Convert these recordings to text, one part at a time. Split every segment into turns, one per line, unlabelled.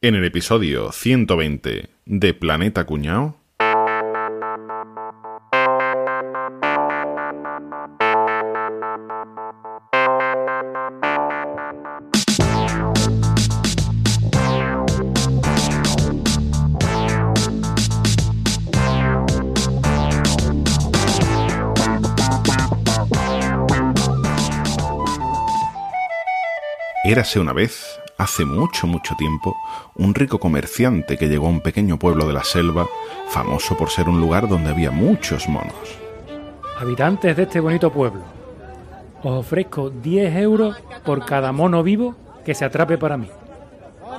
En el episodio 120 de Planeta Cuñao. Érase una vez, hace mucho, mucho tiempo, un rico comerciante que llegó a un pequeño pueblo de la selva, famoso por ser un lugar donde había muchos monos.
Habitantes de este bonito pueblo, os ofrezco 10 euros por cada mono vivo que se atrape para mí.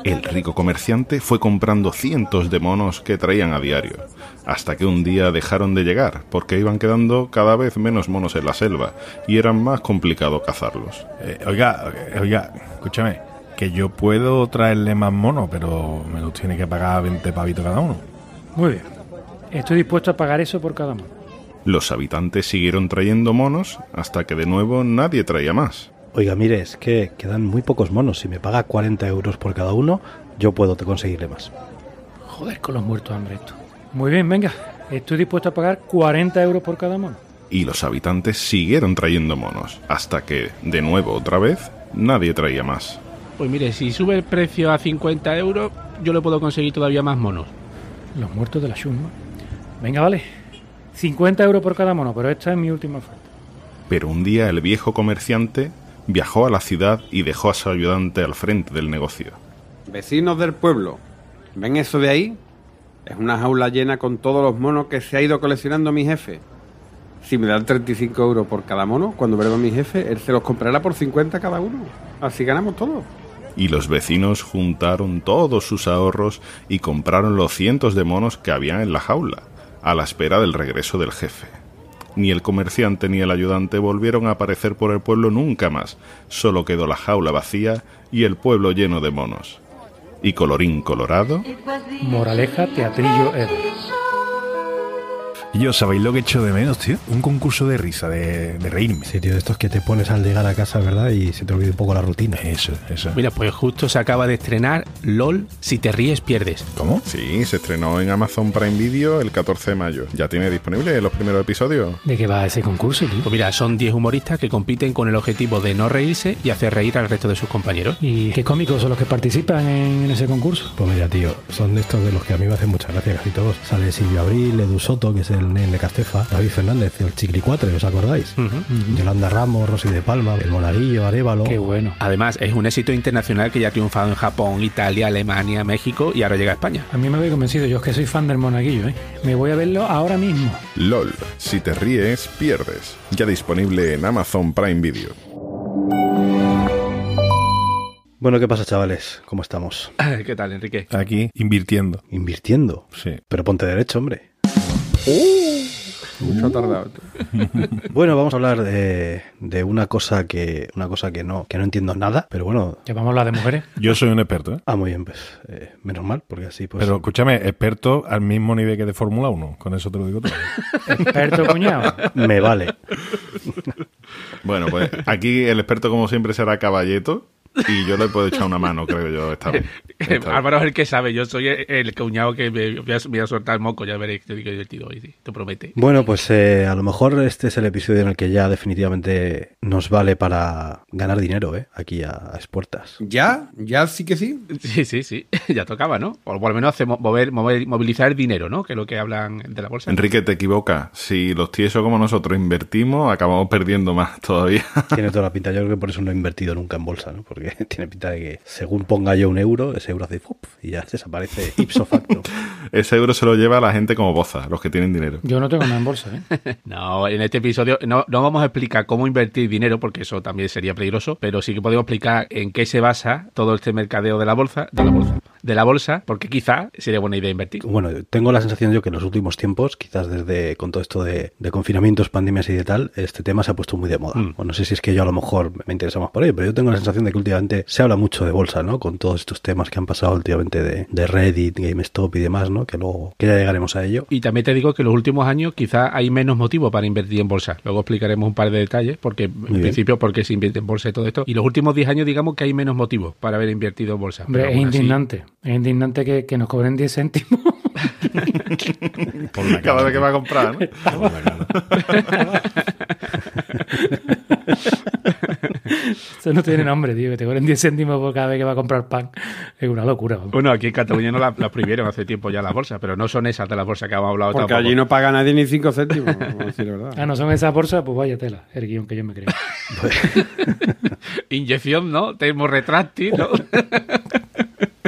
El rico comerciante fue comprando cientos de monos que traían a diario, hasta que un día dejaron de llegar, porque iban quedando cada vez menos monos en la selva y era más complicado cazarlos.
Eh, oiga, oiga, escúchame, que yo puedo traerle más monos, pero me los tiene que pagar 20 pavitos cada uno.
Muy bien. Estoy dispuesto a pagar eso por cada mono.
Los habitantes siguieron trayendo monos hasta que de nuevo nadie traía más.
Oiga, mire, es que quedan muy pocos monos. Si me paga 40 euros por cada uno, yo puedo te conseguirle más.
Joder, con los muertos hambre esto. Muy bien, venga. Estoy dispuesto a pagar 40 euros por cada mono.
Y los habitantes siguieron trayendo monos, hasta que, de nuevo otra vez, nadie traía más.
Pues mire, si sube el precio a 50 euros, yo le puedo conseguir todavía más monos.
Los muertos de la chusma. Venga, vale. 50 euros por cada mono, pero esta es mi última oferta.
Pero un día el viejo comerciante viajó a la ciudad y dejó a su ayudante al frente del negocio.
Vecinos del pueblo, ¿ven eso de ahí? Es una jaula llena con todos los monos que se ha ido coleccionando mi jefe. Si me dan 35 euros por cada mono, cuando vuelva mi jefe, él se los comprará por 50 cada uno. Así ganamos todos.
Y los vecinos juntaron todos sus ahorros y compraron los cientos de monos que había en la jaula, a la espera del regreso del jefe. Ni el comerciante ni el ayudante volvieron a aparecer por el pueblo nunca más, solo quedó la jaula vacía y el pueblo lleno de monos. Y colorín colorado,
Moraleja, teatrillo.
Y yo, ¿sabéis lo que echo de menos, tío? Un concurso de risa, de, de reírme.
Sí, tío, de estos que te pones al llegar a casa, ¿verdad? Y se te olvida un poco la rutina.
Eso, eso.
Mira, pues justo se acaba de estrenar LOL, si te ríes pierdes.
¿Cómo?
sí, se estrenó en Amazon Prime Video el 14 de mayo. Ya tiene disponible los primeros episodios.
¿De qué va ese concurso, tío?
Pues mira, son 10 humoristas que compiten con el objetivo de no reírse y hacer reír al resto de sus compañeros.
¿Y qué cómicos son los que participan en ese concurso?
Pues mira, tío, son de estos de los que a mí me hacen mucha gracia casi todos. Sale Silvio Abril, Edu Soto, que es el nen de Castefa, David Fernández, el Chiglicuatre, ¿os acordáis? Yolanda Ramos, Rosy de Palma, el Monaguillo, Arevalo.
Qué bueno.
Además, es un éxito internacional que ya ha triunfado en Japón, Italia, Alemania, México y ahora llega a España.
A mí me había convencido, yo es que soy fan del monaguillo, ¿eh? Me voy a verlo ahora mismo.
LOL, si te ríes, pierdes. Ya disponible en Amazon Prime Video.
Bueno, ¿qué pasa, chavales? ¿Cómo estamos?
¿Qué tal, Enrique?
Aquí, invirtiendo.
Invirtiendo.
Sí.
Pero ponte derecho, hombre.
Mucho ha tardado.
Bueno, vamos a hablar de, de una cosa que una cosa que no que no entiendo nada, pero bueno.
Ya vamos a hablar de mujeres.
Yo soy un experto, ¿eh?
Ah, muy bien, pues eh, menos mal, porque así pues.
Pero escúchame, experto al mismo nivel que de Fórmula 1. Con eso te lo digo todo.
Experto cuñado.
me vale.
Bueno, pues aquí el experto como siempre será Caballeto y yo le puedo echar una mano, creo yo, esta vez. Esta vez.
Álvaro es el que sabe, yo soy el, el cuñado que me voy a, voy a soltar el moco, ya veréis que qué divertido hoy, sí, te promete.
Bueno, pues eh, a lo mejor este es el episodio en el que ya definitivamente nos vale para ganar dinero, ¿eh? Aquí a, a expuertas.
¿Ya? ¿Ya sí que sí?
Sí, sí, sí, ya tocaba, ¿no? O lo menos hacemos mover, mover, movilizar dinero, ¿no? Que es lo que hablan de la bolsa.
Enrique, te equivocas. Si los tiesos como nosotros invertimos, acabamos perdiendo más todavía.
Tiene toda la pinta. Yo creo que por eso no he invertido nunca en bolsa, ¿no? Porque tiene pinta de que según ponga yo un euro, ese euro hace y ya desaparece ipso facto.
Ese euro se lo lleva la gente como boza, los que tienen dinero.
Yo no tengo nada en bolsa, ¿eh?
No, en este episodio no, no vamos a explicar cómo invertir dinero, porque eso también sería peligroso, pero sí que podemos explicar en qué se basa todo este mercadeo de la bolsa, de la bolsa, de la bolsa, porque quizá sería buena idea invertir.
Bueno, tengo la sensación yo que en los últimos tiempos, quizás desde con todo esto de, de confinamientos, pandemias y de tal, este tema se ha puesto muy de moda.
Mm.
O no sé si es que yo a lo mejor me interesa más por ello, pero yo tengo la sensación de que últimamente se habla mucho de bolsa, ¿no? Con todos estos temas que han pasado últimamente de, de Reddit, GameStop y demás, ¿no? Que luego, que ya llegaremos a ello.
Y también te digo que en los últimos años quizá hay menos motivo para invertir en bolsa. Luego explicaremos un par de detalles, porque en
bien.
principio porque se invierte en bolsa y todo esto. Y los últimos 10 años digamos que hay menos motivos para haber invertido en bolsa.
Hombre, es
así-
indignante. Es indignante que, que nos cobren 10 céntimos.
Por la
Cada
cara,
vez que va a comprar, ¿no?
por la cara.
Eso no tiene nombre, tío. Que te cobren 10 céntimos por cada vez que va a comprar pan. Es una locura. vamos.
Bueno, aquí en Cataluña no las la prohibieron hace tiempo ya las bolsas, pero no son esas de las bolsas que hemos hablado
Porque
tampoco.
allí no paga nadie ni 5 céntimos, vamos a decir la verdad.
Ah, no son esas bolsas, pues vaya tela. El guion que yo me creo.
Inyección, ¿no? Termorretráctil, ¿no?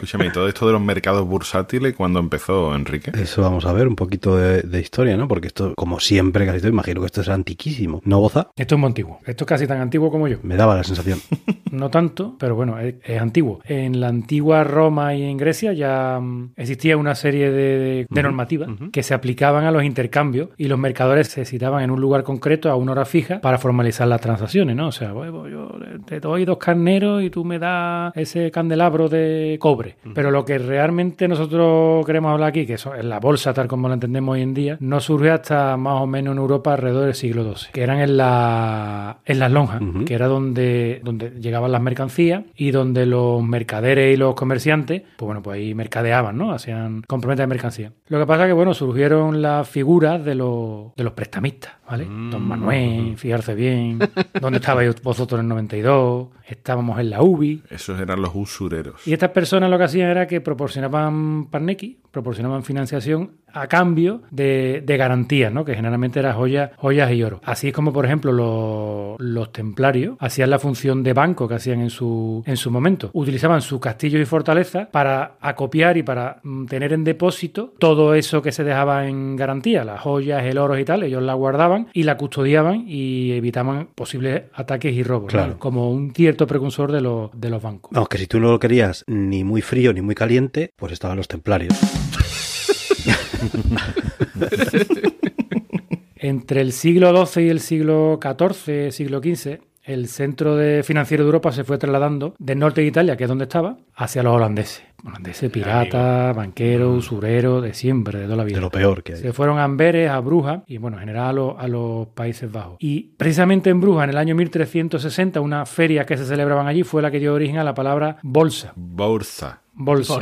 Escúchame, y todo esto de los mercados bursátiles, ¿cuándo empezó, Enrique?
Eso vamos a ver, un poquito de, de historia, ¿no? Porque esto, como siempre, casi todo, imagino que esto es antiquísimo. ¿No, Boza?
Esto es muy antiguo. Esto es casi tan antiguo como yo.
Me daba la sensación.
No tanto, pero bueno, es, es antiguo. En la antigua Roma y en Grecia ya mm, existía una serie de, de normativas que se aplicaban a los intercambios y los mercadores se citaban en un lugar concreto a una hora fija para formalizar las transacciones, ¿no? O sea, bueno, yo te doy dos carneros y tú me das ese candelabro de cobre. Pero lo que realmente nosotros queremos hablar aquí, que eso es la bolsa tal como la entendemos hoy en día, no surge hasta más o menos en Europa alrededor del siglo XII, que eran en, la, en las lonjas, que era donde, donde llegaban las mercancías y donde los mercaderes y los comerciantes, pues bueno, pues ahí mercadeaban, ¿no? Hacían comprometas de mercancía. Lo que pasa que, bueno, surgieron las figuras de los, de los prestamistas, ¿vale? Don Manuel, fijarse bien, ¿dónde estabais vosotros en el 92? Estábamos en la UBI.
Esos eran los usureros.
Y estas personas lo que hacían era que proporcionaban parnequi, proporcionaban financiación a cambio de, de garantías, ¿no? Que generalmente eran joyas, joyas y oro. Así es como, por ejemplo, los, los templarios hacían la función de banco que hacían en su, en su momento. Utilizaban sus castillos y fortalezas para acopiar y para mm, tener en depósito todo eso que se dejaba en garantía, las joyas, el oro y tal. Ellos la guardaban y la custodiaban y evitaban posibles ataques y robos, ¿no?
Claro.
como un cierto precursor de los, de los bancos.
Vamos, que si tú no lo querías ni muy frío ni muy caliente, pues estaban los templarios.
Entre el siglo XII y el siglo XIV, siglo XV, el centro de financiero de Europa se fue trasladando del norte de Italia, que es donde estaba, hacia los holandeses. Holandeses, piratas, banqueros, usureros, de siempre, de toda la vida.
De lo peor que hay.
Se fueron a Amberes, a Brujas y, bueno, en general a, los- a los Países Bajos. Y precisamente en Brujas, en el año 1360, una feria que se celebraban allí fue la que dio origen a la palabra bolsa.
Bolsa.
Bolsa.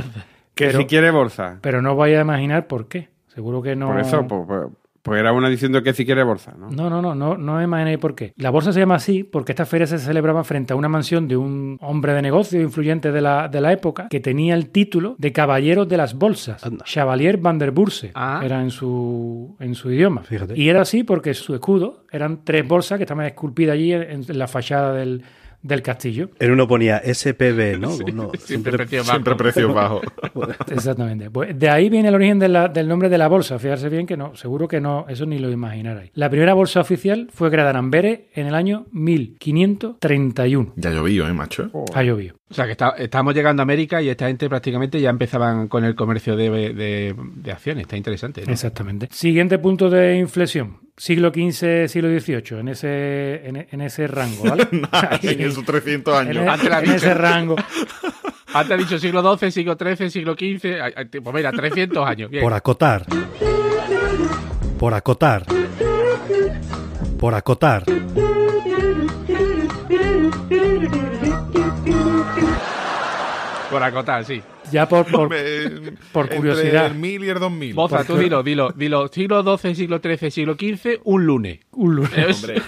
Que
Pero-
si quiere bolsa.
Pero no vaya a imaginar por qué. Seguro que no.
Por eso, pues- pues era una diciendo que si quiere bolsa, ¿no?
No, no, no, no, no imaginéis por qué. La bolsa se llama así porque esta feria se celebraba frente a una mansión de un hombre de negocio influyente de la, de la época que tenía el título de Caballero de las Bolsas.
Anda.
Chevalier van der Bourse
Ah.
era en su, en su idioma.
Fíjate.
Y era así porque su escudo eran tres bolsas que estaban esculpidas allí en, en la fachada del, del castillo.
En uno ponía SPB, ¿no? Uno-
Siempre precio bajo.
Siempre precios bajos.
Exactamente. Pues de ahí viene el origen de la- del nombre de la bolsa. Fijarse bien que no, seguro que no, eso ni lo imaginarais. La primera bolsa oficial fue creada en Amberes en el año 1531.
Ya llovió, ¿eh, macho?
Ha llovido.
O sea, que está- estamos llegando a América y esta gente prácticamente ya empezaban con el comercio de, de- de acciones. Está interesante, ¿no?
Exactamente. Siguiente punto de inflexión. Siglo XV, siglo XVIII, en ese, en, en ese rango, ¿vale? Ahí,
en esos 300
en,
años.
e-
Antes la
en ese rango.
Antes ha dicho siglo XII, siglo XIII, siglo XV. Pues mira, 300 años. Bien.
Por acotar. Por acotar. Por acotar.
Por acotar, sí.
Ya por, por,
Hombre,
por
entre
curiosidad.
el 1000 y el 2000.
Boza, tú dilo, dilo, dilo. Siglo XII, siglo XIII, siglo XV, un lunes.
un lunes.
Es-
Hombre,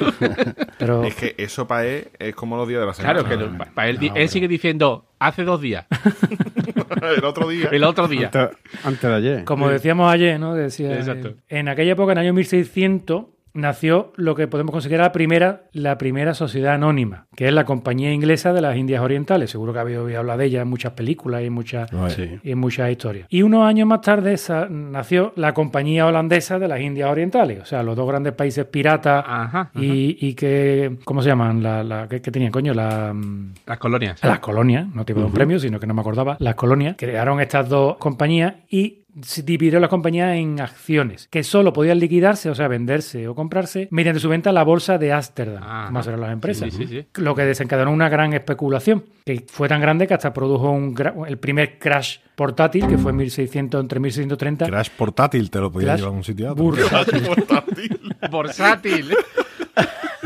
Pero
es que eso para él es como los días de la semana.
Claro, que no- para él, él sigue diciendo hace dos días,
el otro día.
el otro día.
Antes, antes de ayer.
como decíamos ayer, ¿no? Decía,
Exacto.
eh, en aquella época, en el año 1600, nació lo que podemos considerar la primera, la primera sociedad anónima, que es la Compañía Inglesa de las Indias Orientales. Seguro que habéis oído hablar de ella en muchas películas y en muchas,
Sí.
y en muchas historias. Y unos años más tarde esa- nació la Compañía Holandesa de las Indias Orientales, o sea, los dos grandes países piratas
Ajá, ajá.
y, y que, ¿cómo se llaman? La, la, que, que tenían, coño? La,
Las colonias.
las colonias, no tipo de un premio, sino que no me acordaba, las colonias, crearon estas dos compañías y dividió la compañía en acciones que solo podían liquidarse, o sea, venderse o comprarse mediante su venta a la bolsa de Ámsterdam,
Ajá.
como eran las empresas.
Sí, sí, sí.
Lo que desencadenó una gran especulación, que fue tan grande que hasta produjo un el primer crash portátil, que fue en 1600, entre 1630.
Crash portátil te lo podías
Crash
llevar a un sitio
bursátil.
Borsátil.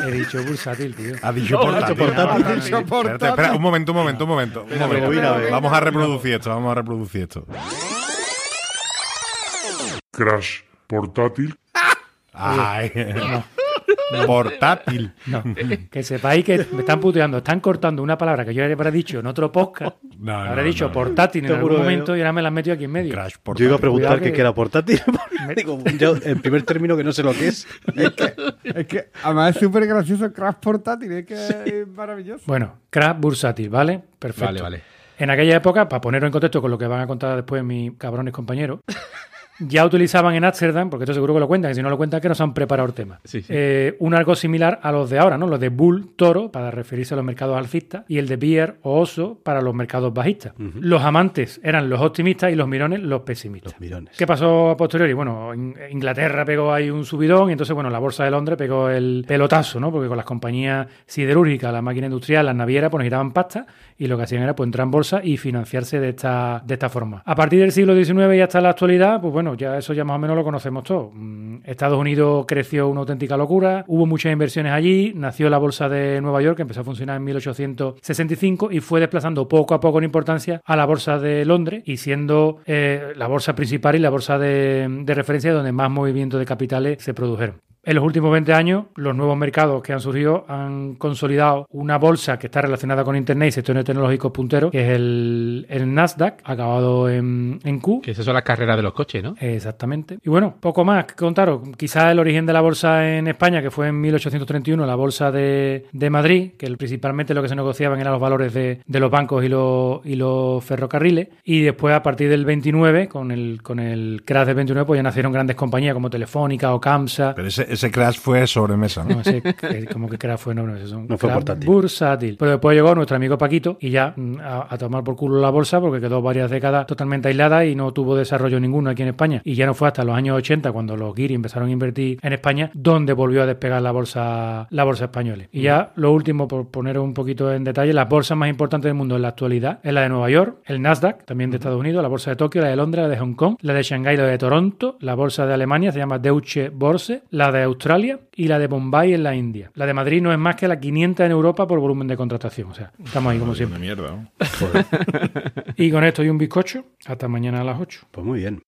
He dicho bursátil, tío.
Ha dicho portátil.
dicho portátil.
Ah,
Ha dicho portátil.
Espérate, espera, un momento, un momento, un momento. Un momento. Vamos a reproducir esto, vamos a reproducir esto.
Crash portátil.
Ay, Portátil.
No, que sepáis que me están puteando, están cortando una palabra que yo habré dicho en otro podcast.
No,
habré
no,
dicho
no.
portátil en algún
que
momento y ahora me la han metido aquí en medio.
Crash
Yo
portátil.
iba a preguntar qué
que-
que era portátil. Digo, yo, el primer término que no sé lo que es.
Es que además es súper gracioso Crash portátil, es que es maravilloso.
Bueno, crash bursátil, ¿vale? Perfecto.
Vale, vale.
En aquella época, para ponerlo en contexto con lo que van a contar después mis cabrones compañeros, ya utilizaban en Ámsterdam, porque esto seguro que lo cuentan, que si no lo cuentan, que nos han preparado el tema.
Sí, sí.
Eh, un algo similar a los de ahora, ¿no? Los de bull, toro, para referirse a los mercados alcistas, y el de bear o oso para los mercados bajistas. Los amantes eran los optimistas y los mirones los pesimistas.
Los mirones.
¿Qué pasó a posteriori? Bueno, In- Inglaterra pegó ahí un subidón y entonces, bueno, la bolsa de Londres pegó el pelotazo, ¿no? Porque con las compañías siderúrgicas, la máquina industrial, las navieras, pues necesitaban pasta y lo que hacían era pues entrar en bolsa y financiarse de esta, de esta forma. A partir del siglo XIX y hasta la actualidad, pues bueno, ya eso ya más o menos lo conocemos todos. Mm, Estados Unidos creció una auténtica locura, hubo muchas inversiones allí, nació la bolsa de Nueva York, que empezó a funcionar en 1865 y fue desplazando poco a poco en importancia a la bolsa de Londres y siendo eh, la bolsa principal y la bolsa de referencia donde más movimientos de capitales se produjeron. En los últimos 20 años, los nuevos mercados que han surgido han consolidado una bolsa que está relacionada con Internet y sectores tecnológicos punteros, que es el, el Nasdaq, acabado en, en Q.
Que esas son las carreras de los coches, ¿no?
Exactamente. Y bueno, poco más que contaros. Quizás el origen de la bolsa en España, que fue en 1831, la bolsa de, de Madrid, que principalmente lo que se negociaban eran los valores de, de los bancos y los, y los ferrocarriles. Y después, a partir del 29, con el, con el crash del 29, pues ya nacieron grandes compañías como Telefónica o Camsa.
Pero ese, ese crash fue sobremesa, ¿no?
No sé, que- como que crash fue, no, no,
fue portátil.
bursátil. Pero después llegó nuestro amigo Paquito y ya mm, a, a tomar por culo la bolsa porque quedó varias décadas totalmente aislada y no tuvo desarrollo ninguno aquí en España. Y ya no fue hasta los años 80 cuando los guiri empezaron a invertir en España donde volvió a despegar la bolsa la bolsa española. Y ya lo último, por poner un poquito en detalle, las bolsas más importantes del mundo en la actualidad es la de Nueva York, el Nasdaq, también de Estados Unidos, la bolsa de Tokio, la de Londres, la de Hong Kong, la de Shanghái, la de Toronto, la bolsa de Alemania se llama Deutsche Börse, la de Australia y la de Bombay en la India. La de Madrid no es más que la 500 en Europa por volumen de contratación. O sea, estamos ahí como
Una
siempre.
mierda. ¿no?
Y con esto y un bizcocho, hasta mañana a las 8.
Pues muy bien.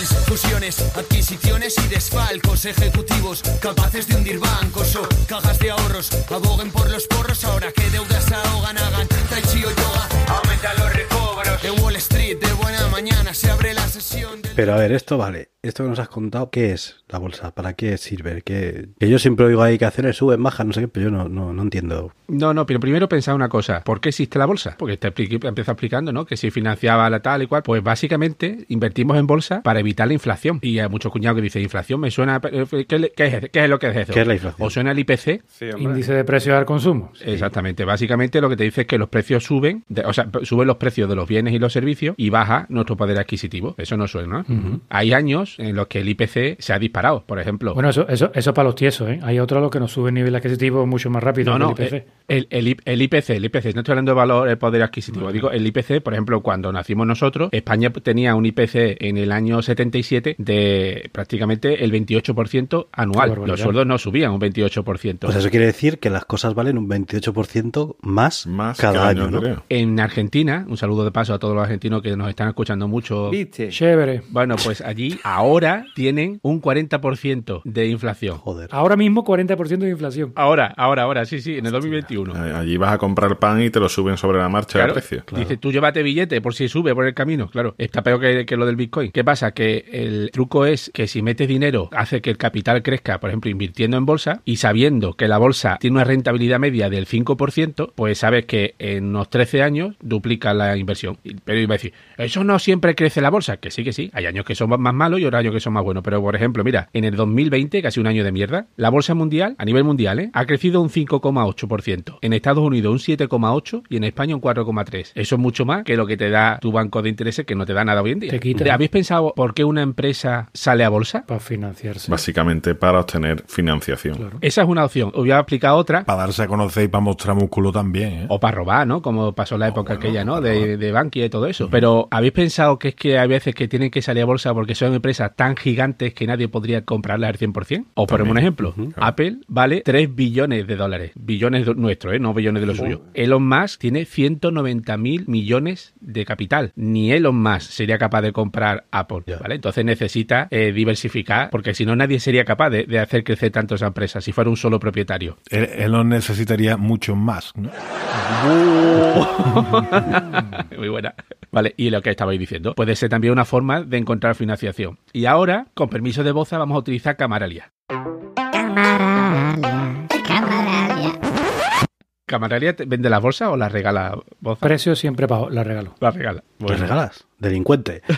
Deals, fusiones, adquisiciones y desfalcos ejecutivos capaces de hundir bancos o cajas de ahorros. Aboguen por los porros ahora que deudas se ahogan, hagan tai chi o yoga. Aumenta los recobros. En Wall Street de buena mañana se abre la sesión del...
Pero a ver, esto vale. Esto que nos has contado, ¿qué es la bolsa? ¿Para qué sirve? ¿Qué... Que yo siempre oigo ahí que acciones suben, bajan, no sé qué, pero yo no, no, no entiendo.
No, no, pero primero pensaba una cosa. ¿Por qué existe la bolsa? Porque te empieza explicando, ¿no? Que si financiaba la tal y cual. Pues básicamente invertimos en bolsa para evitar la inflación. Y hay muchos cuñados que dicen, inflación me suena... eh, ¿Qué, es, qué es lo que es eso?
¿Qué es la inflación?
¿O suena el IPC?
Sí.
Índice de precios al consumo.
Exactamente. Básicamente lo que te dice es que los precios suben, de- o sea, suben los precios de los bienes y los servicios y baja nuestro poder adquisitivo. Eso no suena, ¿no? Hay años en los que el IPC se ha disparado, por ejemplo.
Bueno, eso, eso, eso para los tiesos, ¿eh? Hay otros a los que nos suben nivel adquisitivo mucho más rápido
No, no,
que el IPC.
eh, el, el, el IPC, el IPC, no estoy hablando de valor, el poder adquisitivo. Digo, el IPC, por ejemplo, cuando nacimos nosotros, España tenía un IPC en el año 77 de prácticamente el 28%
Qué
anual. Los sueldos no subían un 28%.
Pues eso quiere decir que las cosas valen un 28% más,
Más
cada año, ¿no?
en Argentina, un saludo de paso a todos los argentinos que nos están escuchando mucho.
¿Viste?
Chévere.
Bueno, pues allí ahora tienen un 40% de inflación.
Joder.
Ahora mismo 40% de inflación.
Ahora, ahora, ahora, sí, sí, en el 2021.
Eh, Allí vas a comprar pan y te lo suben sobre la marcha
Claro,
de precio.
Dice, tú llévate billete por si sube por el camino. Claro, está peor que, que lo del Bitcoin. ¿Qué pasa? Que el truco es que si metes dinero, hace que el capital crezca, por ejemplo, invirtiendo en bolsa y sabiendo que la bolsa tiene una rentabilidad media del 5%, pues sabes que en unos 13 años duplica la inversión. Pero iba a decir, eso no siempre crece la bolsa. Que sí, que sí. Hay años que son más malos y otros años que son más buenos. Pero, por ejemplo, mira, en el 2020, casi un año de mierda, la bolsa mundial, a nivel mundial, ¿eh? ha crecido un 5,8%. En Estados Unidos un 7,8% y en España un 4,3%. Eso es mucho más que lo que te da tu banco de intereses que no te da nada hoy en día.
Te quita.
¿Habéis pensado por qué una empresa sale a bolsa?
Para financiarse.
Básicamente para obtener financiación.
Esa es una opción. Os voy a explicar otra.
Para darse a conocer y para mostrar músculo también, ¿eh?
O para robar, ¿no? Como pasó en la época aquella, ¿no? De, de Bankia y todo eso. Pero ¿habéis pensado que es que hay veces que tienen que salir a bolsa porque son empresas tan gigantes que nadie podría comprarlas al 100%? O ponemos un ejemplo. Apple vale 3 billones de dólares. Billones nuestros, ¿eh? no billones de los suyos. Elon Musk tiene 190 mil millones de capital. Ni Elon Musk sería capaz de comprar Apple. ¿vale? Entonces necesita eh, diversificar porque si no nadie sería capaz de, de hacer crecer tanto esa empresa si fuera un solo propietario.
Él, él no necesitaría mucho más. ¿no?
Muy buena. Vale, y lo que estabais diciendo, puede ser también una forma de encontrar financiación. Y ahora, con permiso de Boza, vamos a utilizar. Camaralia,
camaralia. ¿Camaralia
te vende las bolsas o las regala Boza?
Precio siempre pago, la regalo.
Las regala.
¿Te regalas? Delincuente.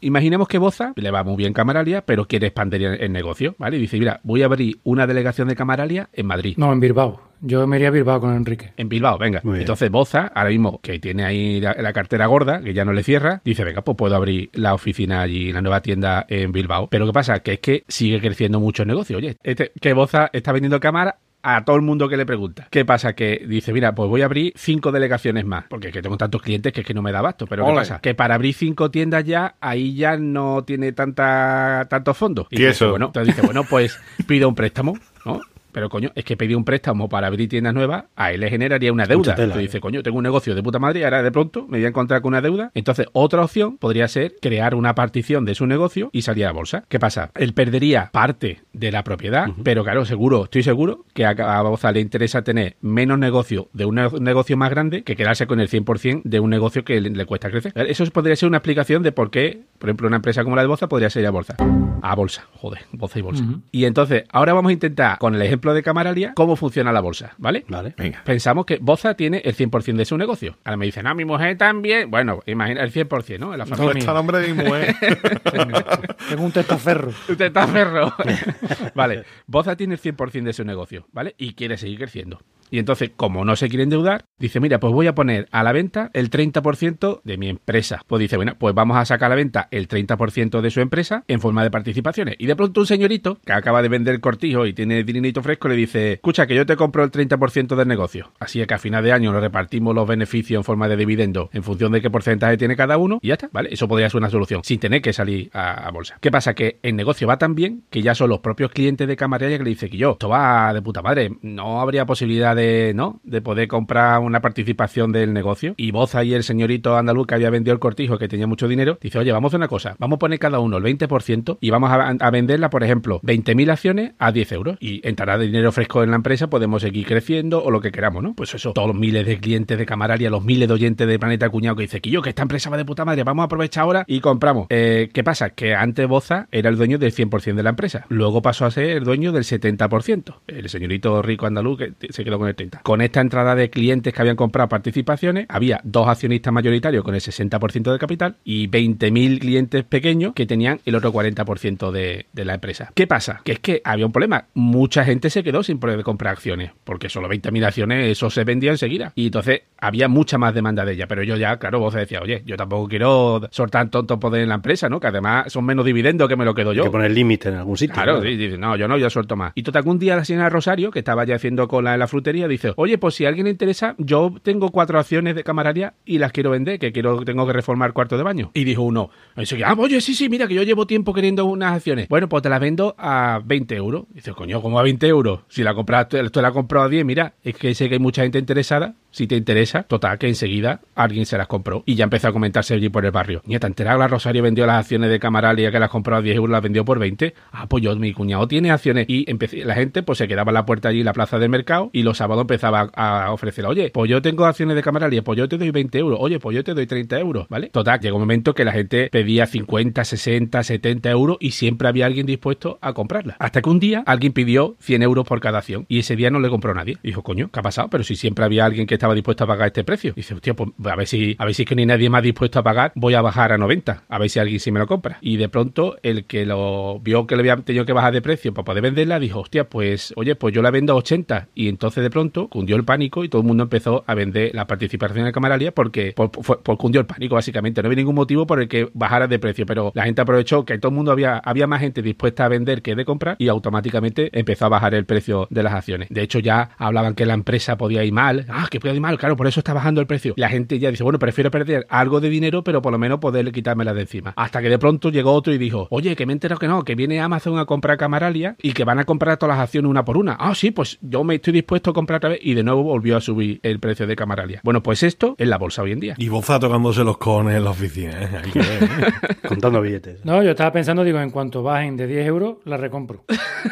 Imaginemos que Boza le va muy bien Camaralia, pero quiere expandir el, negocio, ¿vale? Y dice, mira, voy a abrir una delegación de Camaralia en Madrid.
No, en Bilbao. Yo me iría a Bilbao con Enrique.
En Bilbao, venga. Entonces Boza, ahora mismo que tiene ahí la, la cartera gorda, que ya no le cierra, dice, venga, pues puedo abrir la oficina allí, la nueva tienda en Bilbao. Pero ¿qué pasa? Que es que sigue creciendo mucho el negocio. Oye, este, que Boza está vendiendo cámara a todo el mundo que le pregunta. ¿Qué pasa? Que dice, mira, pues voy a abrir cinco delegaciones más, porque es que tengo tantos clientes que es que no me da abasto. Pero ¿qué pasa? Que para abrir cinco tiendas ya, ahí ya no tiene tanta tantos fondos. Y
¿Y
dice,
eso?
bueno, entonces dice, bueno, pues pido un préstamo, ¿no? Pero coño, es que pedir un préstamo para abrir tiendas nuevas, a él le generaría una deuda. Entonces
¿eh?
dice, coño, tengo un negocio de puta madre y ahora de pronto me voy a encontrar con una deuda. Entonces, otra opción podría ser crear una partición de su negocio y salir a bolsa. ¿Qué pasa? Él perdería parte de la propiedad, pero claro, seguro, estoy seguro que a Boza le interesa tener menos negocio de un ne- negocio más grande que quedarse con el 100% de un negocio que le, le cuesta crecer. Eso podría ser una explicación de por qué, por ejemplo, una empresa como la de Boza podría ser a bolsa. A bolsa, joder, bolsa y bolsa. Y entonces, ahora vamos a intentar, con el ejemplo de Camaralia, cómo funciona la bolsa, ¿vale?
Vale.
Venga. Pensamos que Boza tiene el 100% de su negocio. Ahora me dicen, ah, mi mujer también. Bueno, imagina el 100%, ¿no? En la familia.
¿Dónde está el nombre de mi mujer?
Tengo un testaferro.
Usted está ferro. vale, Boza tiene el 100% de su negocio, ¿vale? Y quiere seguir creciendo. Y entonces, como no se quiere endeudar, dice, mira, pues voy a poner a la venta el 30% de mi empresa. Pues dice, bueno, pues vamos a sacar a la venta el 30% de su empresa en forma de participaciones. Y de pronto un señorito que acaba de vender cortijo y tiene dinerito fresco le dice, escucha, que yo te compro el 30% del negocio. Así es que a final de año nos repartimos los beneficios en forma de dividendo en función de qué porcentaje tiene cada uno y ya está, ¿vale? Eso podría ser una solución, sin tener que salir a, bolsa. ¿Qué pasa? Que el negocio va tan bien que ya son los propios clientes de Camaralia que le dicen que yo, esto va de puta madre, no habría posibilidad de, ¿no? De poder comprar una participación del negocio. Y Boza y el señorito andaluz que había vendido el cortijo, que tenía mucho dinero, dice, oye, vamos a hacer una cosa, vamos a poner cada uno el 20% y vamos a, a venderla, por ejemplo, 20.000 acciones a 10 euros. Y entrará de dinero fresco en la empresa, podemos seguir creciendo o lo que queramos, ¿no? Pues eso, todos los miles de clientes de Camaralia, los miles de oyentes de Planeta Cuñado que dice que yo, que esta empresa va de puta madre, vamos a aprovechar ahora y compramos. Eh, ¿Qué pasa? Que antes Boza era el dueño del 100% de la empresa. Luego pasó a ser el dueño del 70%. El señorito rico andaluz que se quedó con el 30%. Con esta entrada de clientes que habían comprado participaciones, había dos accionistas mayoritarios con el 60% de capital y 20.000 clientes pequeños que tenían el otro 40% de, de la empresa. ¿Qué pasa? Que es que había un problema. Mucha gente se quedó sin poder comprar acciones, porque solo 20.000 acciones, eso se vendía enseguida. Y entonces había mucha más demanda de ella. Pero yo ya, claro, vos decía, oye, yo tampoco quiero soltar tanto poder en la empresa, ¿no? Que además son menos dividendos que me lo quedo
Hay
yo.
que poner límite en algún sitio.
Claro,
¿no?
sí, dice, no, yo no, yo suelto más. Y total, un día la señora Rosario, que estaba ya haciendo cola en la frutería, dice, oye, pues si a alguien le interesa, yo tengo cuatro acciones de camararia y las quiero vender, que quiero, tengo que reformar cuarto de baño. Y dijo uno, ah, oye, sí, sí, mira, que yo llevo tiempo queriendo unas acciones. Bueno, pues te las vendo a 20 euros. Dice, coño, ¿cómo a 20 euros? Si la compras, tú la has comprado a 10, mira, es que sé que hay mucha gente interesada. Si te interesa, total, que enseguida alguien se las compró y ya empezó a comentarse allí por el barrio. Nieta, enterado, la Rosario vendió las acciones de Camaralia que las compró a 10 euros, las vendió por 20. Ah, pues yo, mi cuñado tiene acciones. Y empecé, la gente pues se quedaba en la puerta allí en la plaza del mercado y los sábados empezaba a, a ofrecer, oye, pues yo tengo acciones de Camaralia, pues yo te doy 20 euros, oye, pues yo te doy 30 euros, ¿vale? Total, llegó un momento que la gente pedía 50, 60, 70 euros y siempre había alguien dispuesto a comprarla. Hasta que un día alguien pidió 100 euros por cada acción y ese día no le compró nadie. Dijo, coño, ¿qué ha pasado? Pero si siempre había alguien que estaba dispuesto a pagar este precio. Dice, hostia, pues a ver si, a ver si es que ni nadie más dispuesto a pagar, voy a bajar a 90, a ver si alguien sí me lo compra. Y de pronto el que lo vio que le había tenido que bajar de precio para poder venderla, dijo, hostia, pues, oye, pues yo la vendo a 80. Y entonces de pronto cundió el pánico y todo el mundo empezó a vender la participación de Camaralia porque por, cundió el pánico, básicamente. No había ningún motivo por el que bajara de precio, pero la gente aprovechó que todo el mundo había, había más gente dispuesta a vender que de comprar y automáticamente empezó a bajar el precio de las acciones. De hecho, ya hablaban que la empresa podía ir mal, ah, que puede animal, claro, por eso está bajando el precio. La gente ya dice, bueno, prefiero perder algo de dinero, pero por lo menos poderle quitármela de encima. Hasta que de pronto llegó otro y dijo, oye, que me he enterado que no, que viene Amazon a comprar Camaralia y que van a comprar todas las acciones una por una. Ah, sí, pues yo me estoy dispuesto a comprar otra vez y de nuevo volvió a subir el precio de Camaralia. Bueno, pues esto es la bolsa hoy en día.
Y Boza tocándose los cojones en la oficina, ¿eh? Hay que ver, ¿eh?
Contando billetes.
No, yo estaba pensando, digo, en cuanto bajen de 10 euros, la recompro.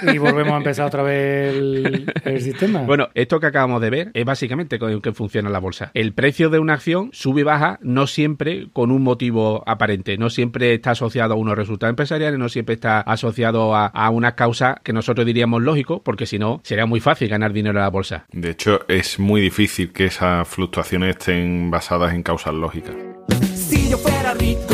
Y volvemos a empezar otra vez el, el sistema.
Bueno, esto que acabamos de ver es básicamente con que funciona la bolsa. El precio de una acción sube y baja no siempre con un motivo aparente, no siempre está asociado a unos resultados empresariales, no siempre está asociado a, a una causa que nosotros diríamos lógico, porque si no, sería muy fácil ganar dinero en la bolsa.
De hecho, es muy difícil que esas fluctuaciones estén basadas en causas lógicas.
Si yo fuera rico,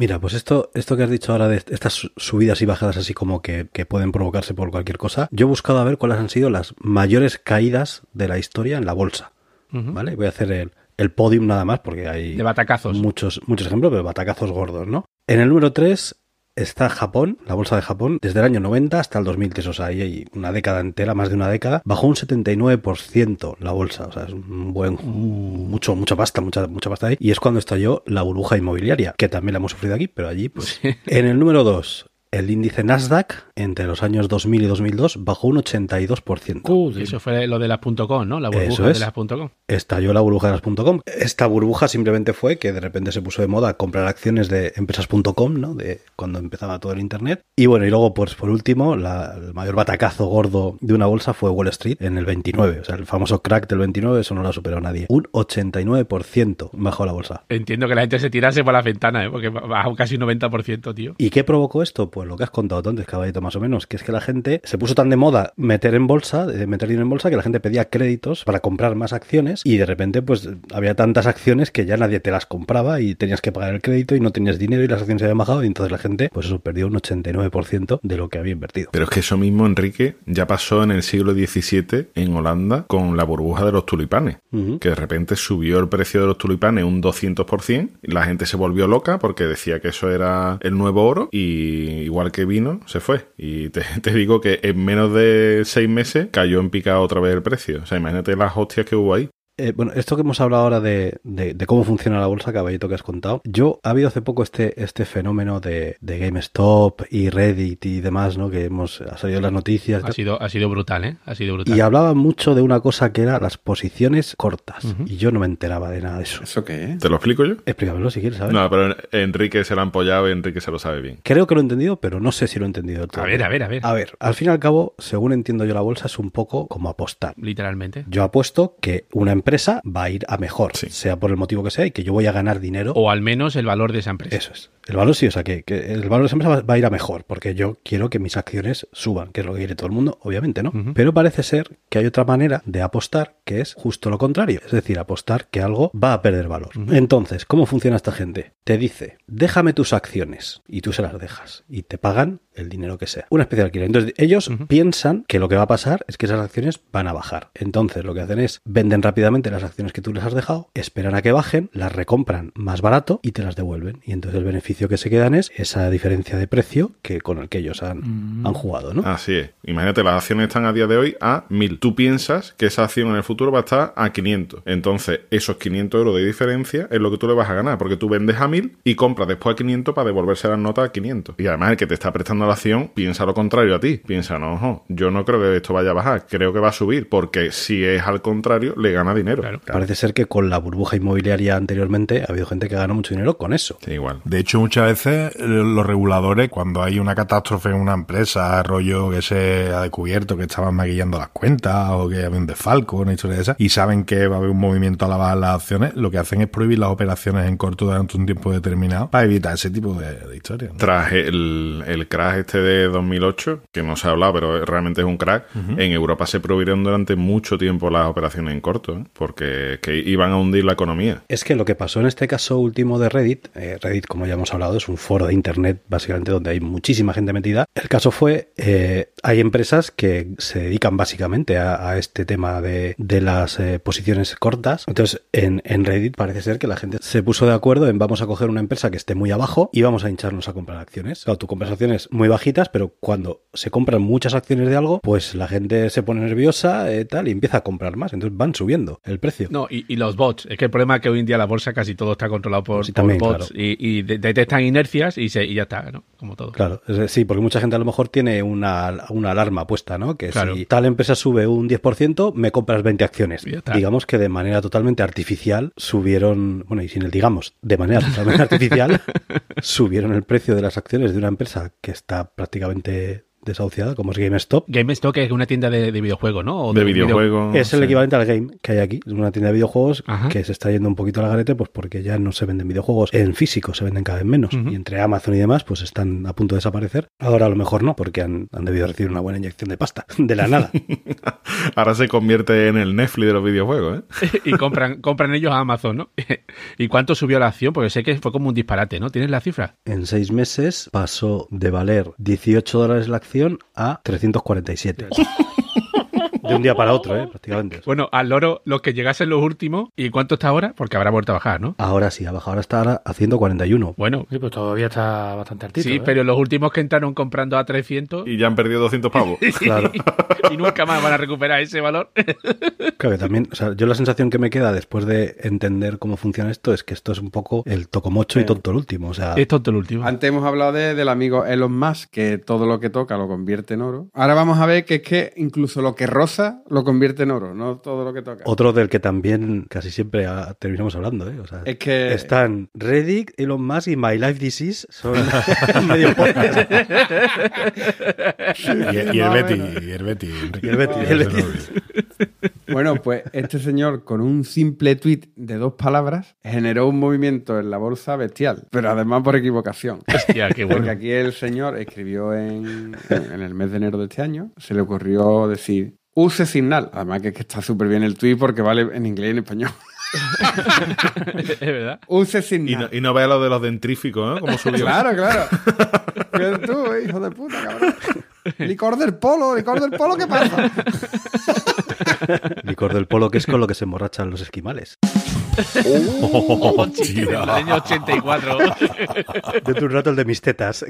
Mira, pues esto, esto que has dicho ahora de estas su- subidas y bajadas así como que, que pueden provocarse por cualquier cosa, yo he buscado a ver cuáles han sido las mayores caídas de la historia en la bolsa. ¿Vale? Voy a hacer el, el podium nada más porque hay
De batacazos.
muchos, muchos ejemplos, pero batacazos gordos, ¿no? En el número 3 está Japón, la bolsa de Japón, desde el año 90 hasta el 2003, o sea, ahí hay una década entera, más de una década, bajó un 79% la bolsa, o sea, es un buen, mucho, mucha pasta, mucha, mucha pasta ahí, y es cuando estalló la burbuja inmobiliaria, que también la hemos sufrido aquí, pero allí, pues. En el número 2, el índice Nasdaq, entre los años 2000 y 2002, bajó un 82%.
Joder.
Eso fue lo de las .com, ¿no? La burbuja
Eso es.
de las .com.
estalló la burbuja de las .com. Esta burbuja simplemente fue que de repente se puso de moda comprar acciones de empresas.com, ¿no? De cuando empezaba todo el internet. Y bueno, y luego, pues por último, la- el mayor batacazo gordo de una bolsa fue Wall Street en el 29. O sea, el famoso crack del 29, eso no lo ha superado nadie. Un 89% bajó la bolsa.
Entiendo que la gente se tirase por la ventana, ¿eh? Porque bajó casi un 90%, tío.
¿Y qué provocó esto? Pues lo que has contado tú antes, caballito, más o menos, que es que la gente se puso tan de moda meter en bolsa, de meter dinero en bolsa, que la gente pedía créditos para comprar más acciones y de repente pues había tantas acciones que ya nadie te las compraba y tenías que pagar el crédito y no tenías dinero y las acciones se habían bajado y entonces la gente pues eso perdió un 89% de lo que había invertido.
Pero es que eso mismo, Enrique, ya pasó en el siglo XVII en Holanda con la burbuja de los tulipanes. Que de repente subió el precio de los tulipanes un 200%. Y la gente se volvió loca porque decía que eso era el nuevo oro. Y igual que vino, se fue. Y te, te digo que en menos de seis meses cayó en picado otra vez el precio. O sea, imagínate las hostias que hubo ahí.
Eh, bueno, esto que hemos hablado ahora de, de- de cómo funciona la bolsa, caballito, que has contado. Yo, ha habido hace poco este, este fenómeno de, de GameStop y Reddit y demás, ¿no? Que hemos ha salido en las noticias.
Ha sido, ha sido brutal, ¿eh? Ha sido brutal.
Y hablaba mucho de una cosa que era las posiciones cortas. Y yo no me enteraba de nada de eso.
¿Eso qué es?
¿Te lo explico yo?
Explícamelo si quieres, ¿sabes?
No, pero Enrique se lo ha empollado y Enrique se lo sabe bien.
Creo que lo he entendido, pero no sé si lo he entendido todo.
A ver, a ver, a ver.
A ver, al fin y al cabo, según entiendo yo la bolsa, es un poco como apostar.
Literalmente.
Yo apuesto que una empresa va a ir a mejor,
Sí.
sea por el motivo que sea, y que yo voy a ganar dinero.
O al menos el valor de esa empresa.
Eso es. El valor sí, o sea, que, que el valor de esa empresa va, va a ir a mejor, porque yo quiero que mis acciones suban, que es lo que quiere todo el mundo, obviamente, ¿no? Pero parece ser que hay otra manera de apostar que es justo lo contrario, es decir, apostar que algo va a perder valor. Entonces, ¿cómo funciona esta gente? Te dice, déjame tus acciones, y tú se las dejas, y te pagan el dinero que sea. Una especie de alquiler. Entonces, ellos piensan que lo que va a pasar es que esas acciones van a bajar. Entonces, lo que hacen es venden rápidamente las acciones que tú les has dejado, esperan a que bajen, las recompran más barato y te las devuelven. Y entonces el beneficio que se quedan es esa diferencia de precio que con el que ellos han, han jugado, ¿no?
Así es. Imagínate, las acciones están a día de hoy a 1000. Tú piensas que esa acción en el futuro va a estar a 500. Entonces, esos 500 euros de diferencia es lo que tú le vas a ganar, porque tú vendes a 1000 y compras después a 500 para devolverse las notas a 500. Y además, el que te está prestando la acción piensa lo contrario a ti. Piensa, no, ojo, yo no creo que esto vaya a bajar, creo que va a subir, porque si es al contrario, le gana dinero.
Claro.
Parece ser que con la burbuja inmobiliaria anteriormente ha habido gente que ha ganado mucho dinero con eso.
Sí, igual.
De hecho, muchas veces eh, los reguladores, cuando hay una catástrofe en una empresa, rollo que se ha descubierto que estaban maquillando las cuentas o que había un desfalco, una historia de esa, y saben que va a haber un movimiento a la baja en las acciones, lo que hacen es prohibir las operaciones en corto durante un tiempo determinado para evitar ese tipo de, de historias. ¿no?
Tras el, el crash este de 2008, que no se ha hablado, pero realmente es un crack, en Europa se prohibieron durante mucho tiempo las operaciones en corto. ¿eh? porque que iban a hundir la economía.
Es que lo que pasó en este caso último de Reddit, eh, Reddit, como ya hemos hablado, es un foro de internet básicamente donde hay muchísima gente metida. El caso fue, eh, hay empresas que se dedican básicamente a, a este tema de, de las eh, posiciones cortas. Entonces, en, en Reddit parece ser que la gente se puso de acuerdo en vamos a coger una empresa que esté muy abajo y vamos a hincharnos a comprar acciones. Claro, tú compras acciones muy bajitas, pero cuando se compran muchas acciones de algo, pues la gente se pone nerviosa eh, tal y empieza a comprar más. Entonces van subiendo el precio.
No, y, y los bots. Es que el problema es que hoy en día la bolsa casi todo está controlado por,
Sí,
por
también,
bots
claro.
y, y de- detectan inercias y, se, y ya está, ¿no? Como todo.
Claro, sí, porque mucha gente a lo mejor tiene una, una alarma puesta, ¿no? Que
Claro.
si tal empresa sube un 10%, me compras 20 acciones. Digamos que de manera totalmente artificial subieron, bueno, y sin el digamos, de manera totalmente artificial, subieron el precio de las acciones de una empresa que está prácticamente desahuciada, como es GameStop.
GameStop es una tienda de, de videojuegos, ¿no? O
De
video-
videojuegos.
Es el
sí.
equivalente al game que hay aquí. Es una tienda de videojuegos
Ajá.
que se está yendo un poquito a la garete, pues porque ya no se venden videojuegos en físico, se venden cada vez menos. Y entre Amazon y demás, pues están a punto de desaparecer. Ahora a lo mejor no, porque han, han debido recibir una buena inyección de pasta. De la nada.
Ahora se convierte en el Netflix de los videojuegos, ¿eh?
y compran, compran ellos a Amazon, ¿no? ¿Y cuánto subió la acción? Porque sé que fue como un disparate, ¿no? ¿Tienes la cifra?
En seis meses pasó de valer 18 dólares la acción a 347. De un día para otro, ¿eh? Prácticamente.
Bueno, al loro, los que llegasen los últimos, ¿y cuánto está ahora? Porque habrá vuelto a bajar, ¿no?
Ahora sí, ha bajado. Ahora está ahora a 141.
Bueno,
Sí, pues todavía está bastante altito.
sí,
¿eh?
pero los últimos que entraron comprando a 300
Y ya han perdido 200 pavos.
Claro.
y nunca más van a recuperar ese valor.
Claro que también, o sea, yo la sensación que me queda después de entender cómo funciona esto es que esto es un poco el tocomocho y tonto el último. O sea,
es tonto el último.
Antes hemos hablado de- del amigo Elon Musk, que todo lo que toca lo convierte en oro. Ahora vamos a ver que es que incluso lo que roza lo convierte en oro, no todo lo que toca.
otro del que también casi siempre terminamos hablando, ¿eh? O sea,
Es que
están Reddit, Elon Musk y My Life Disease son medio podcast.
Y, y el Betty, y el Betty.
Y el Betty, el.
Bueno, pues este señor con un simple tweet de dos palabras generó un movimiento en la bolsa bestial, pero además por equivocación.
Hostia, qué bueno.
Porque aquí el señor escribió en, en el mes de enero de este año, se le ocurrió decir, use Signal. Además que, es que está súper bien el tweet porque vale en inglés y en español.
es verdad.
Use
Y
Signal.
no, y no vea lo de los dentríficos, ¿no? Como subió.
Claro, claro. Pero tú, eh, hijo de puta, cabrón. Licor del polo, licor del polo, ¿qué pasa?
Licor del polo, que es con lo que se emborrachan los esquimales.
Oh, del
tía.
año 84.
De un rato el de mis tetas.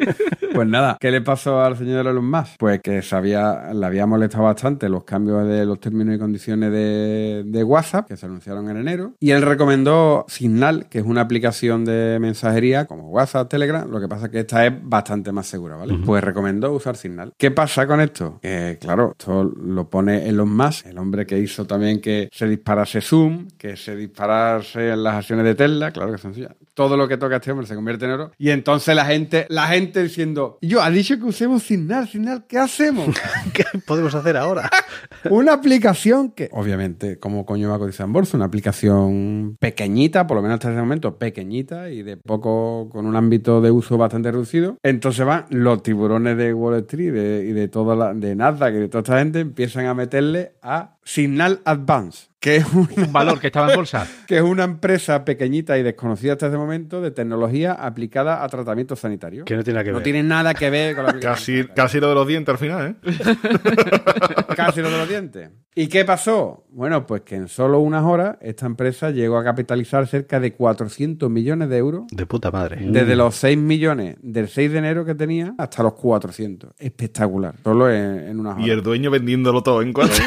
Pues nada, ¿qué le pasó al señor Elon Musk? Pues que sabía, le había molestado bastante los cambios de los términos y condiciones de, de WhatsApp, que se anunciaron en enero, y él recomendó Signal, que es una aplicación de mensajería como WhatsApp, Telegram, lo que pasa es que esta es bastante más segura, ¿vale? Pues recomendó usar Signal. ¿Qué pasa con esto? Que, claro, esto lo pone Elon Musk, el hombre que hizo también que se disparase Zoom, que se disparase en las acciones de Tesla, claro que son suyas. Todo lo que toca este hombre se convierte en oro. Y entonces la gente, la gente diciendo, yo, ha dicho que usemos Signal, Signal, ¿qué hacemos?
¿Qué podemos hacer ahora?
una aplicación que, obviamente, como coño va a cotizar en bolsa, una aplicación pequeñita, por lo menos hasta ese momento pequeñita y de poco, con un ámbito de uso bastante reducido. Entonces van los tiburones de Wall Street de- y de toda la, de Nasdaq y de toda esta gente empiezan a meterle a Signal Advance, que es una,
Un valor que estaba en bolsa.
que es una empresa pequeñita y desconocida hasta ese momento de tecnología aplicada a tratamientos sanitarios.
Que no tiene nada que
No
ver.
tiene nada que ver con la.
Casi, casi lo de los dientes al final, ¿eh?
Casi lo de los dientes. ¿Y qué pasó? Bueno, pues que en solo unas horas esta empresa llegó a capitalizar cerca de 400 millones de euros.
De puta madre.
Desde los 6 millones del 6 de enero que tenía hasta los 400. Espectacular. Solo en, en unas horas.
Y el dueño vendiéndolo todo en cuatro.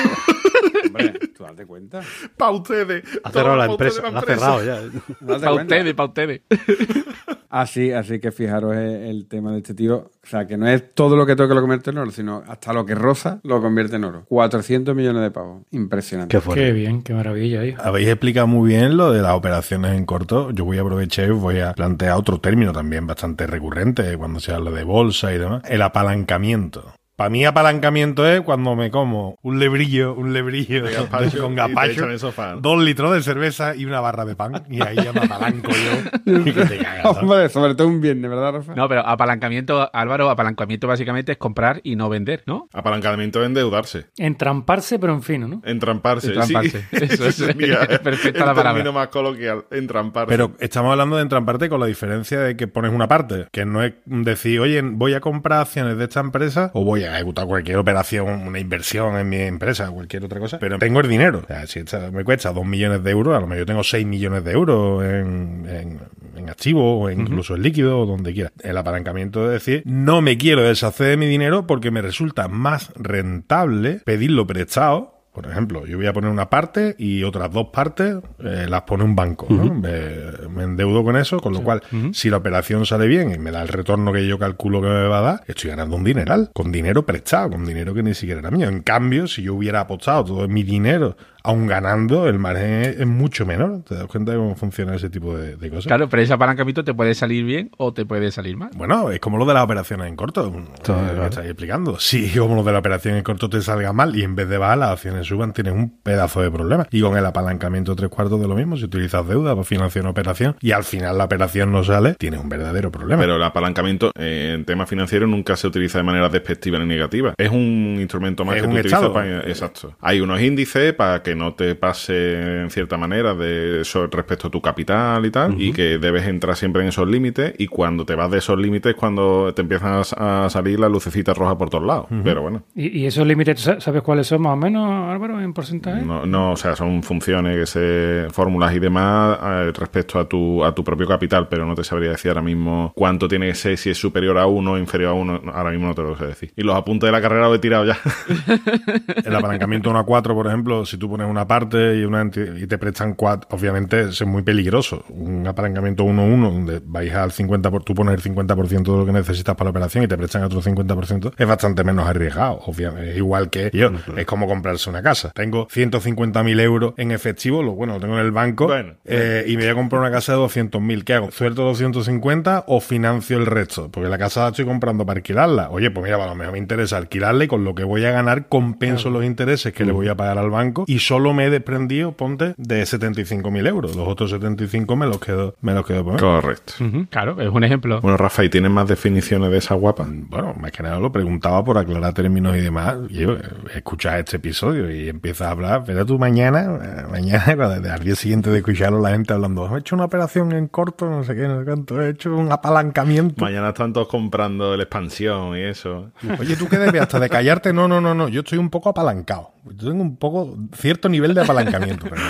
Hombre, tú date cuenta.
pa' ustedes.
Ha cerrado la
pa'
empresa. La ha cerrado ya.
Cuenta.
ustedes, para ustedes.
Así, así que fijaros el, el tema de este tío. O sea, que no es todo lo que toque lo convierte en oro, sino hasta lo que roza lo convierte en oro. 400 millones de pavos. Impresionante.
Qué fuerte.
Qué bien, qué maravilla, hijo.
Habéis explicado muy bien lo de las operaciones en corto. Yo voy a aprovechar y voy a plantear otro término también bastante recurrente cuando se habla de bolsa y demás. El apalancamiento. Para mí apalancamiento es cuando me como un lebrillo, un lebrillo
De gazpacho
con gazpacho,
echan en el sofá.
dos litros de cerveza y una barra de pan. Y ahí ya me apalanco yo. y que te cagas.
Hombre, sobre todo un viernes, ¿verdad, Rafa?
No, pero apalancamiento, Álvaro, apalancamiento básicamente es comprar y no vender, ¿no?
Apalancamiento es endeudarse.
Entramparse, pero en fino, ¿no?
Entramparse.
Entramparse.
Sí.
Eso es.
Sería
Perfecta
el
la palabra.
término más coloquial. Entramparse.
Pero estamos hablando de entramparte con la diferencia de que pones una parte, que no es decir, oye, voy a comprar acciones de esta empresa o voy a ejecutar cualquier operación, una inversión en mi empresa, cualquier otra cosa, pero tengo el dinero. O sea, si esta me cuesta dos millones de euros, a lo mejor yo tengo seis millones de euros en, en, en activo o incluso en líquido o donde quiera. El apalancamiento es decir, no me quiero deshacer de mi dinero porque me resulta más rentable pedirlo prestado por ejemplo, yo voy a poner una parte y otras dos partes eh, las pone un banco. ¿no? me, me endeudo con eso, con lo cual, si la operación sale bien y me da el retorno que yo calculo que me va a dar, estoy ganando un dineral, con dinero prestado, con dinero que ni siquiera era mío. En cambio, si yo hubiera apostado todo mi dinero, aún ganando, el margen es, es mucho menor. ¿Te das cuenta de cómo funciona ese tipo de, de cosas?
Claro, pero ese apalancamiento te puede salir bien o te puede salir mal.
Bueno, es como lo de las operaciones en corto.
Todo,
eh, me estáis explicando. Si como lo de la operación en corto te salga mal y en vez de bajar las acciones suban, tienes un pedazo de problema. Y con el apalancamiento tres cuartos de lo mismo, si utilizas deuda para financiar una operación y al final la operación no sale, tienes un verdadero problema.
Pero el apalancamiento eh, en temas financieros nunca se utiliza de manera despectiva ni negativa. Es un instrumento más
Es
que
un
tú utilizas para... Exacto. Hay unos índices para que no te pase en cierta manera de eso respecto a tu capital y tal, y que debes entrar siempre en esos límites, y cuando te vas de esos límites cuando te empiezan a, a salir las lucecitas rojas por todos lados. Pero bueno,
¿Y, y esos límites, sa- sabes cuáles son más o menos, Álvaro, en porcentaje?
no, no, o sea, son funciones que se fórmulas y demás eh, respecto a tu a tu propio capital, pero no te sabría decir ahora mismo cuánto tiene que ser, si es superior a uno o inferior a uno, ahora mismo no te lo sé decir. Y los apuntes de la carrera los he tirado ya.
El apalancamiento 1 a 4, por ejemplo, si tú pones una parte y, una enti- y te prestan 4, obviamente es muy peligroso. Un apalancamiento 1 a 1, donde vais al 50%, por, tú pones el 50% de lo que necesitas para la operación y te prestan otro 50%, es bastante menos arriesgado. Obviamente, es igual que yo, es como comprarse una casa. Tengo 150.000 euros en efectivo, lo bueno, lo tengo en el banco,
Bueno,
eh, y me voy a comprar una casa de 200.000. ¿Qué hago? ¿Suelto 250 o financio el resto? Porque la casa la estoy comprando para alquilarla. Oye, pues mira, a lo mejor me interesa alquilarla y con lo que voy a ganar compenso los intereses que le voy a pagar al banco y solo me he desprendido, ponte, de 75.000 euros. Los otros 75 me los quedo, me los quedo por mí.
Correcto.
Claro, es un ejemplo.
Bueno, Rafa, ¿y tienes más definiciones de esa guapa?
Bueno, más que nada lo preguntaba por aclarar términos y demás. Y yo, eh, escuchas este episodio y empiezas a hablar, pero tú mañana, eh, mañana, cuando- al día siguiente de escucharlo, la gente hablando, he hecho una operación en corto, no sé qué, no sé cuánto, he hecho un apalancamiento.
Mañana están todos comprando el expansión y eso.
Oye, ¿tú qué debes? ¿Hasta de callarte? No, no, no, no. Yo estoy un poco apalancado. Yo tengo un poco, cierto nivel de apalancamiento. pero-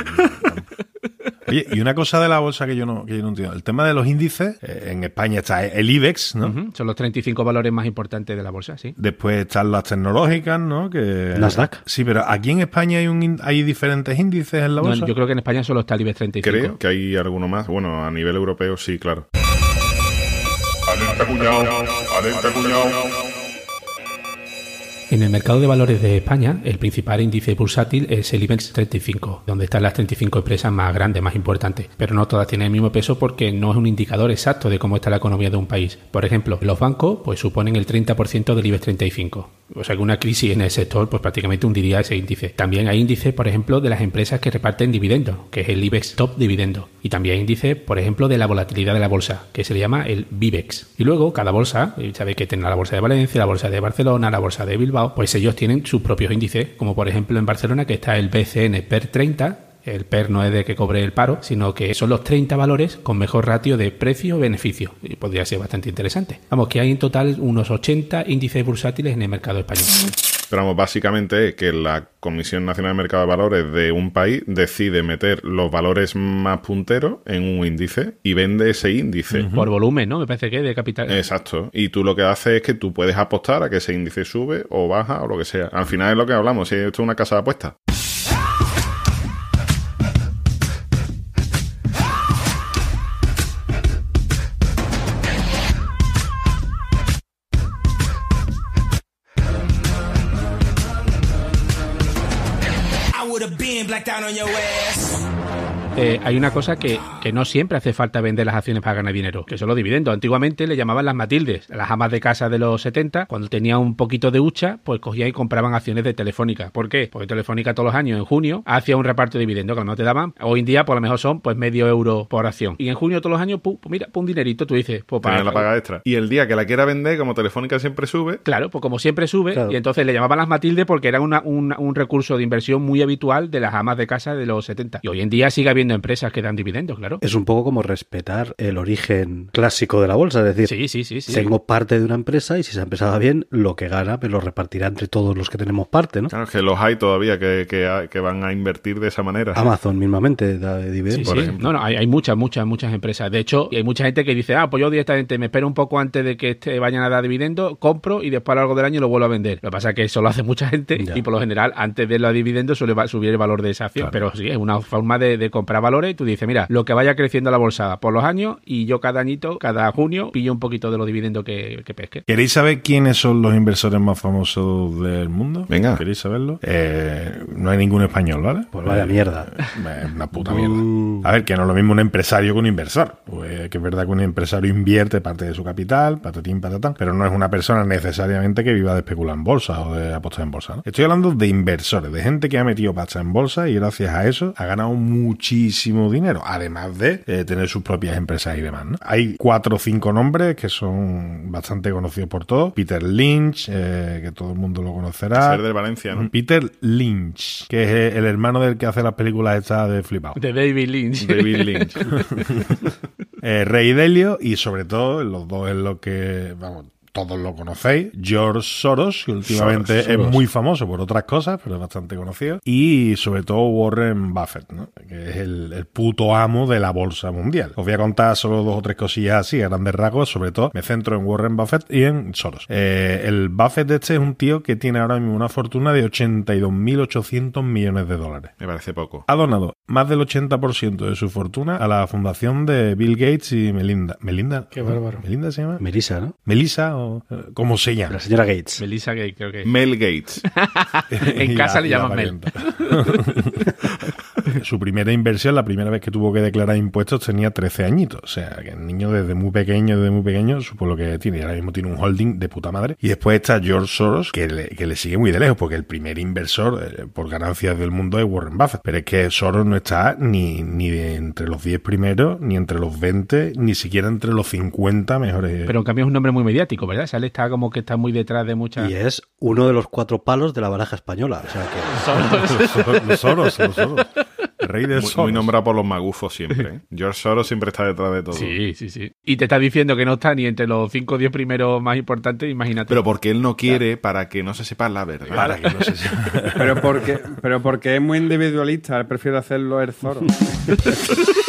Oye, y una cosa de la bolsa que yo no, que yo no entiendo. El tema de los índices, eh, en España está el IBEX, ¿no?
Son los 35 valores más importantes de la bolsa, sí.
Después están las tecnológicas, ¿no? Que...
Nasdaq.
Sí, pero aquí en España hay un hay diferentes índices en la
No,
bolsa.
yo creo que en España solo está el IBEX 35.
Creo que hay alguno más. Bueno, a nivel europeo sí, claro.
Alerta cuñado, alerta cuñado.
En el mercado de valores de España, el principal índice bursátil es el IBEX 35, donde están las 35 empresas más grandes, más importantes. Pero no todas tienen el mismo peso porque no es un indicador exacto de cómo está la economía de un país. Por ejemplo, los bancos pues suponen el 30% del IBEX 35. O sea que una crisis en el sector pues prácticamente hundiría ese índice. También hay índices, por ejemplo, de las empresas que reparten dividendos, que es el IBEX Top Dividendo. Y también hay índice, por ejemplo, de la volatilidad de la bolsa, que se le llama el VIBEX. Y luego cada bolsa, sabéis que tiene la bolsa de Valencia, la bolsa de Barcelona, la bolsa de Bilbao, pues ellos tienen sus propios índices, como por ejemplo en Barcelona que está el BCN PER 30, el PER no es de que cobre el paro, sino que son los 30 valores con mejor ratio de precio-beneficio. Y podría ser bastante interesante. Vamos, que hay en total unos 80 índices bursátiles en el mercado español.
Pero vamos, básicamente es que la Comisión Nacional de Mercado de Valores de un país decide meter los valores más punteros en un índice y vende ese índice.
Por volumen, ¿no? Me parece que de capital.
Exacto. Y tú lo que haces es que tú puedes apostar a que ese índice sube o baja o lo que sea. Al final es lo que hablamos, si esto es una casa de apuestas.
down on your way.
Eh, hay una cosa que, que no siempre hace falta vender las acciones para ganar dinero, que son los dividendos. Antiguamente le llamaban las Matildes, las amas de casa de los 70, cuando tenía un poquito de hucha, pues cogían y compraban acciones de Telefónica. ¿Por qué? Porque Telefónica todos los años, en junio, hacía un reparto de dividendos que no te daban. Hoy en día, por lo mejor son pues medio euro por acción. Y en junio todos los años, pum, pues mira, pum, un dinerito, tú dices, pues para
la paga extra. Y el día que la quiera vender, como Telefónica siempre sube,
Claro, pues como siempre sube,
Claro.
y entonces le llamaban las Matilde porque era una- un recurso de inversión muy habitual de las amas de casa de los 70. Y hoy en día sigue habiendo empresas que dan dividendos, claro.
Es un poco como respetar el origen clásico de la bolsa, es decir,
Sí, sí, sí, sí.
tengo parte de una empresa y si esa empresa va bien, lo que gana me lo repartirá entre todos los que tenemos parte, ¿no?
claro, es que los hay todavía que, que, que van a invertir de esa manera.
Amazon mismamente da
Sí,
dividendos.
sí. No, no, hay, hay muchas, muchas, muchas empresas. De hecho, hay mucha gente que dice, ah, pues yo directamente me espero un poco antes de que este vayan a dar dividendo, compro y después a lo largo del año lo vuelvo a vender. Lo que pasa es que eso lo hace mucha gente
Ya.
y por lo general antes de los dividendos suele subir el valor de esa acción. Pero sí, es una forma de, de comprar valores. Tú dices, mira, lo que vaya creciendo la bolsa por los años y yo cada añito, cada junio, pillo un poquito de los dividendos que, que pesque.
¿Queréis saber quiénes son los inversores más famosos del mundo?
Venga.
¿Queréis saberlo? Eh, no hay ningún español, ¿vale?
Pues vaya mierda.
Es una puta mierda. A ver, que no es lo mismo un empresario que un inversor. Pues que es verdad que un empresario invierte parte de su capital, patatín, patatán, pero no es una persona necesariamente que viva de especular en bolsa o de apostar en bolsa. ¿no? Estoy hablando de inversores, de gente que ha metido pasta en bolsa y gracias a eso ha ganado muchísimo dinero, además de eh, tener sus propias empresas y demás. ¿no? Hay cuatro o cinco nombres que son bastante conocidos por todos. Peter Lynch, eh, que todo el mundo lo conocerá.
Ser del Valencia, ¿no?
Peter Lynch, que es el hermano del que hace las películas estas de flipado.
De David Lynch.
David Lynch.
Eh, Rey Delio y sobre todo, los dos es lo que, vamos, todos lo conocéis, George Soros, que últimamente
Soros.
es muy famoso por otras cosas, pero es bastante conocido, y sobre todo Warren Buffett, ¿no? que es el, el puto amo de la bolsa mundial. Os voy a contar solo dos o tres cosillas así, a grandes rasgos, sobre todo me centro en Warren Buffett y en Soros. Eh, el Buffett este es un tío que tiene ahora mismo una fortuna de 82.800 millones de dólares
Me parece poco.
ha donado más del 80% de su fortuna a la fundación de Bill Gates y Melinda. ¿Melinda?
Qué bárbaro.
¿Melinda se llama?
Melissa, ¿no?
¿Melissa o eh, cómo se llama?
La señora Gates.
Melissa Gay, creo que.
Mel Gates.
en casa
la-
le llaman Mel.
Su primera inversión, la primera vez que tuvo que declarar impuestos, tenía 13 añitos. O sea, que el niño desde muy pequeño, desde muy pequeño, supo lo que tiene. Y ahora mismo tiene un holding de puta madre. Y después está George Soros, que le, que le sigue muy de lejos, porque el primer inversor eh, por ganancias del mundo es Warren Buffett. Pero es que Soros no está ni, ni de entre los 10 primeros, ni entre los 20, ni siquiera entre los 50 mejores.
Pero en cambio es un nombre muy mediático, ¿verdad? Sale está como que está muy detrás de muchas.
Y es uno de los cuatro palos de la baraja española. O sea que
los Soros, los Soros. Rey de
Muy,
Soros.
muy nombrado por los magufos siempre. ¿eh? George Soros siempre está detrás de todo.
Sí, sí, sí. Y te está diciendo que no está ni entre los 5 o 10 primeros más importantes, imagínate.
Pero porque él no quiere para que no se sepa la verdad.
Para que no se
Pero porque, pero porque es muy individualista, él prefiere hacerlo el Zoro.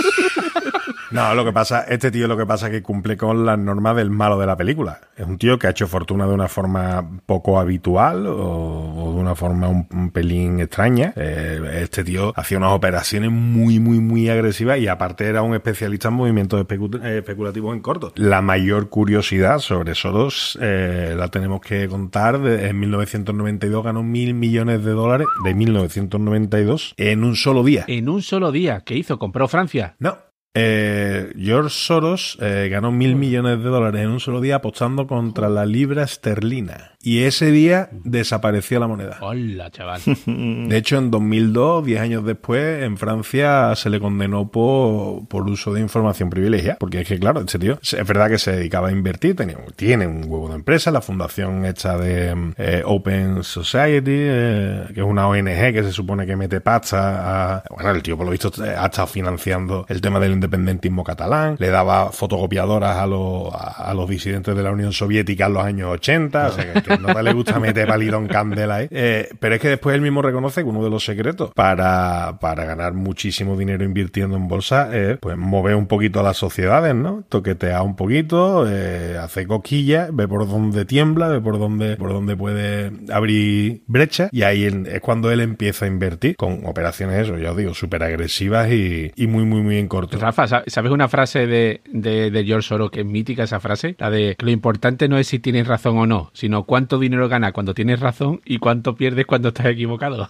No, lo que pasa, este tío lo que pasa es que cumple con las normas del malo de la película. Es un tío que ha hecho fortuna de una forma poco habitual o, o de una forma un, un pelín extraña. Eh, este tío hacía unas operaciones muy, muy, muy agresivas y aparte era un especialista en movimientos especu- eh, especulativos en corto. La mayor curiosidad sobre Soros eh, la tenemos que contar. De, en 1992 ganó mil millones de dólares de 1992 en un solo día.
En un solo día, ¿qué hizo? ¿Compró Francia?
No. Eh, George Soros eh, ganó mil millones de dólares en un solo día apostando contra la libra esterlina. Y ese día desapareció la moneda.
Hola, chaval.
De hecho, en 2002, 10 años después, en Francia se le condenó por, por uso de información privilegiada. Porque es que, claro, este tío es verdad que se dedicaba a invertir, tenía, tiene un huevo de empresa, la fundación hecha de eh, Open Society, eh, que es una ONG que se supone que mete pasta a... Bueno, el tío por lo visto ha estado financiando el tema del independentismo catalán, le daba fotocopiadoras a los, a, a los disidentes de la Unión Soviética en los años 80, o sea que, que no le gusta meter palito en candela ahí. Eh, pero es que después él mismo reconoce que uno de los secretos para, para ganar muchísimo dinero invirtiendo en bolsa es pues mover un poquito a las sociedades, ¿no? Toquetear un poquito, eh, hacer coquillas, ve por dónde tiembla, ve por dónde, por dónde puede abrir brecha y ahí es cuando él empieza a invertir con operaciones, eso, ya os digo, súper agresivas y, y muy, muy, muy en corto.
Rafa, ¿sa- ¿sabes una frase de, de, George Soros que es mítica esa frase? La de lo importante no es si tienes razón o no, sino cuánto dinero ganas cuando tienes razón y cuánto pierdes cuando estás equivocado.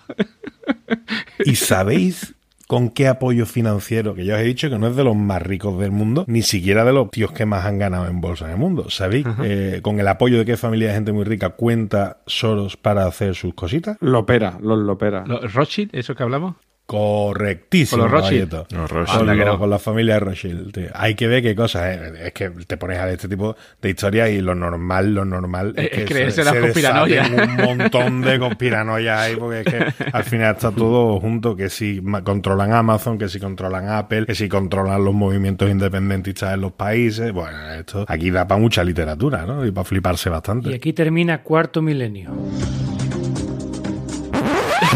¿Y sabéis con qué apoyo financiero, que ya os he dicho que no es de los más ricos del mundo, ni siquiera de los tíos que más han ganado en bolsa en el mundo. ¿Sabéis eh, con el apoyo de qué familia de gente muy rica cuenta Soros para hacer sus cositas?
Lopera, los Lopera.
¿Los Rothschild, eso que hablamos?
Correctísimo,
Con los Rothschild.
caballito.
Los
Con, con la familia de Rothschild. tío. Hay que ver qué cosas. eh. Es que te pones a ver este tipo de historias y lo normal, lo normal
Es- es
que
creerse
se-
las conspiranoias.
un montón de conspiranoias ahí porque es que al final está todo junto. Que si controlan Amazon, que si controlan Apple, que si controlan los movimientos independentistas en los países. Bueno, esto aquí da para mucha literatura, ¿no? Y para fliparse bastante.
Y aquí termina cuarto milenio.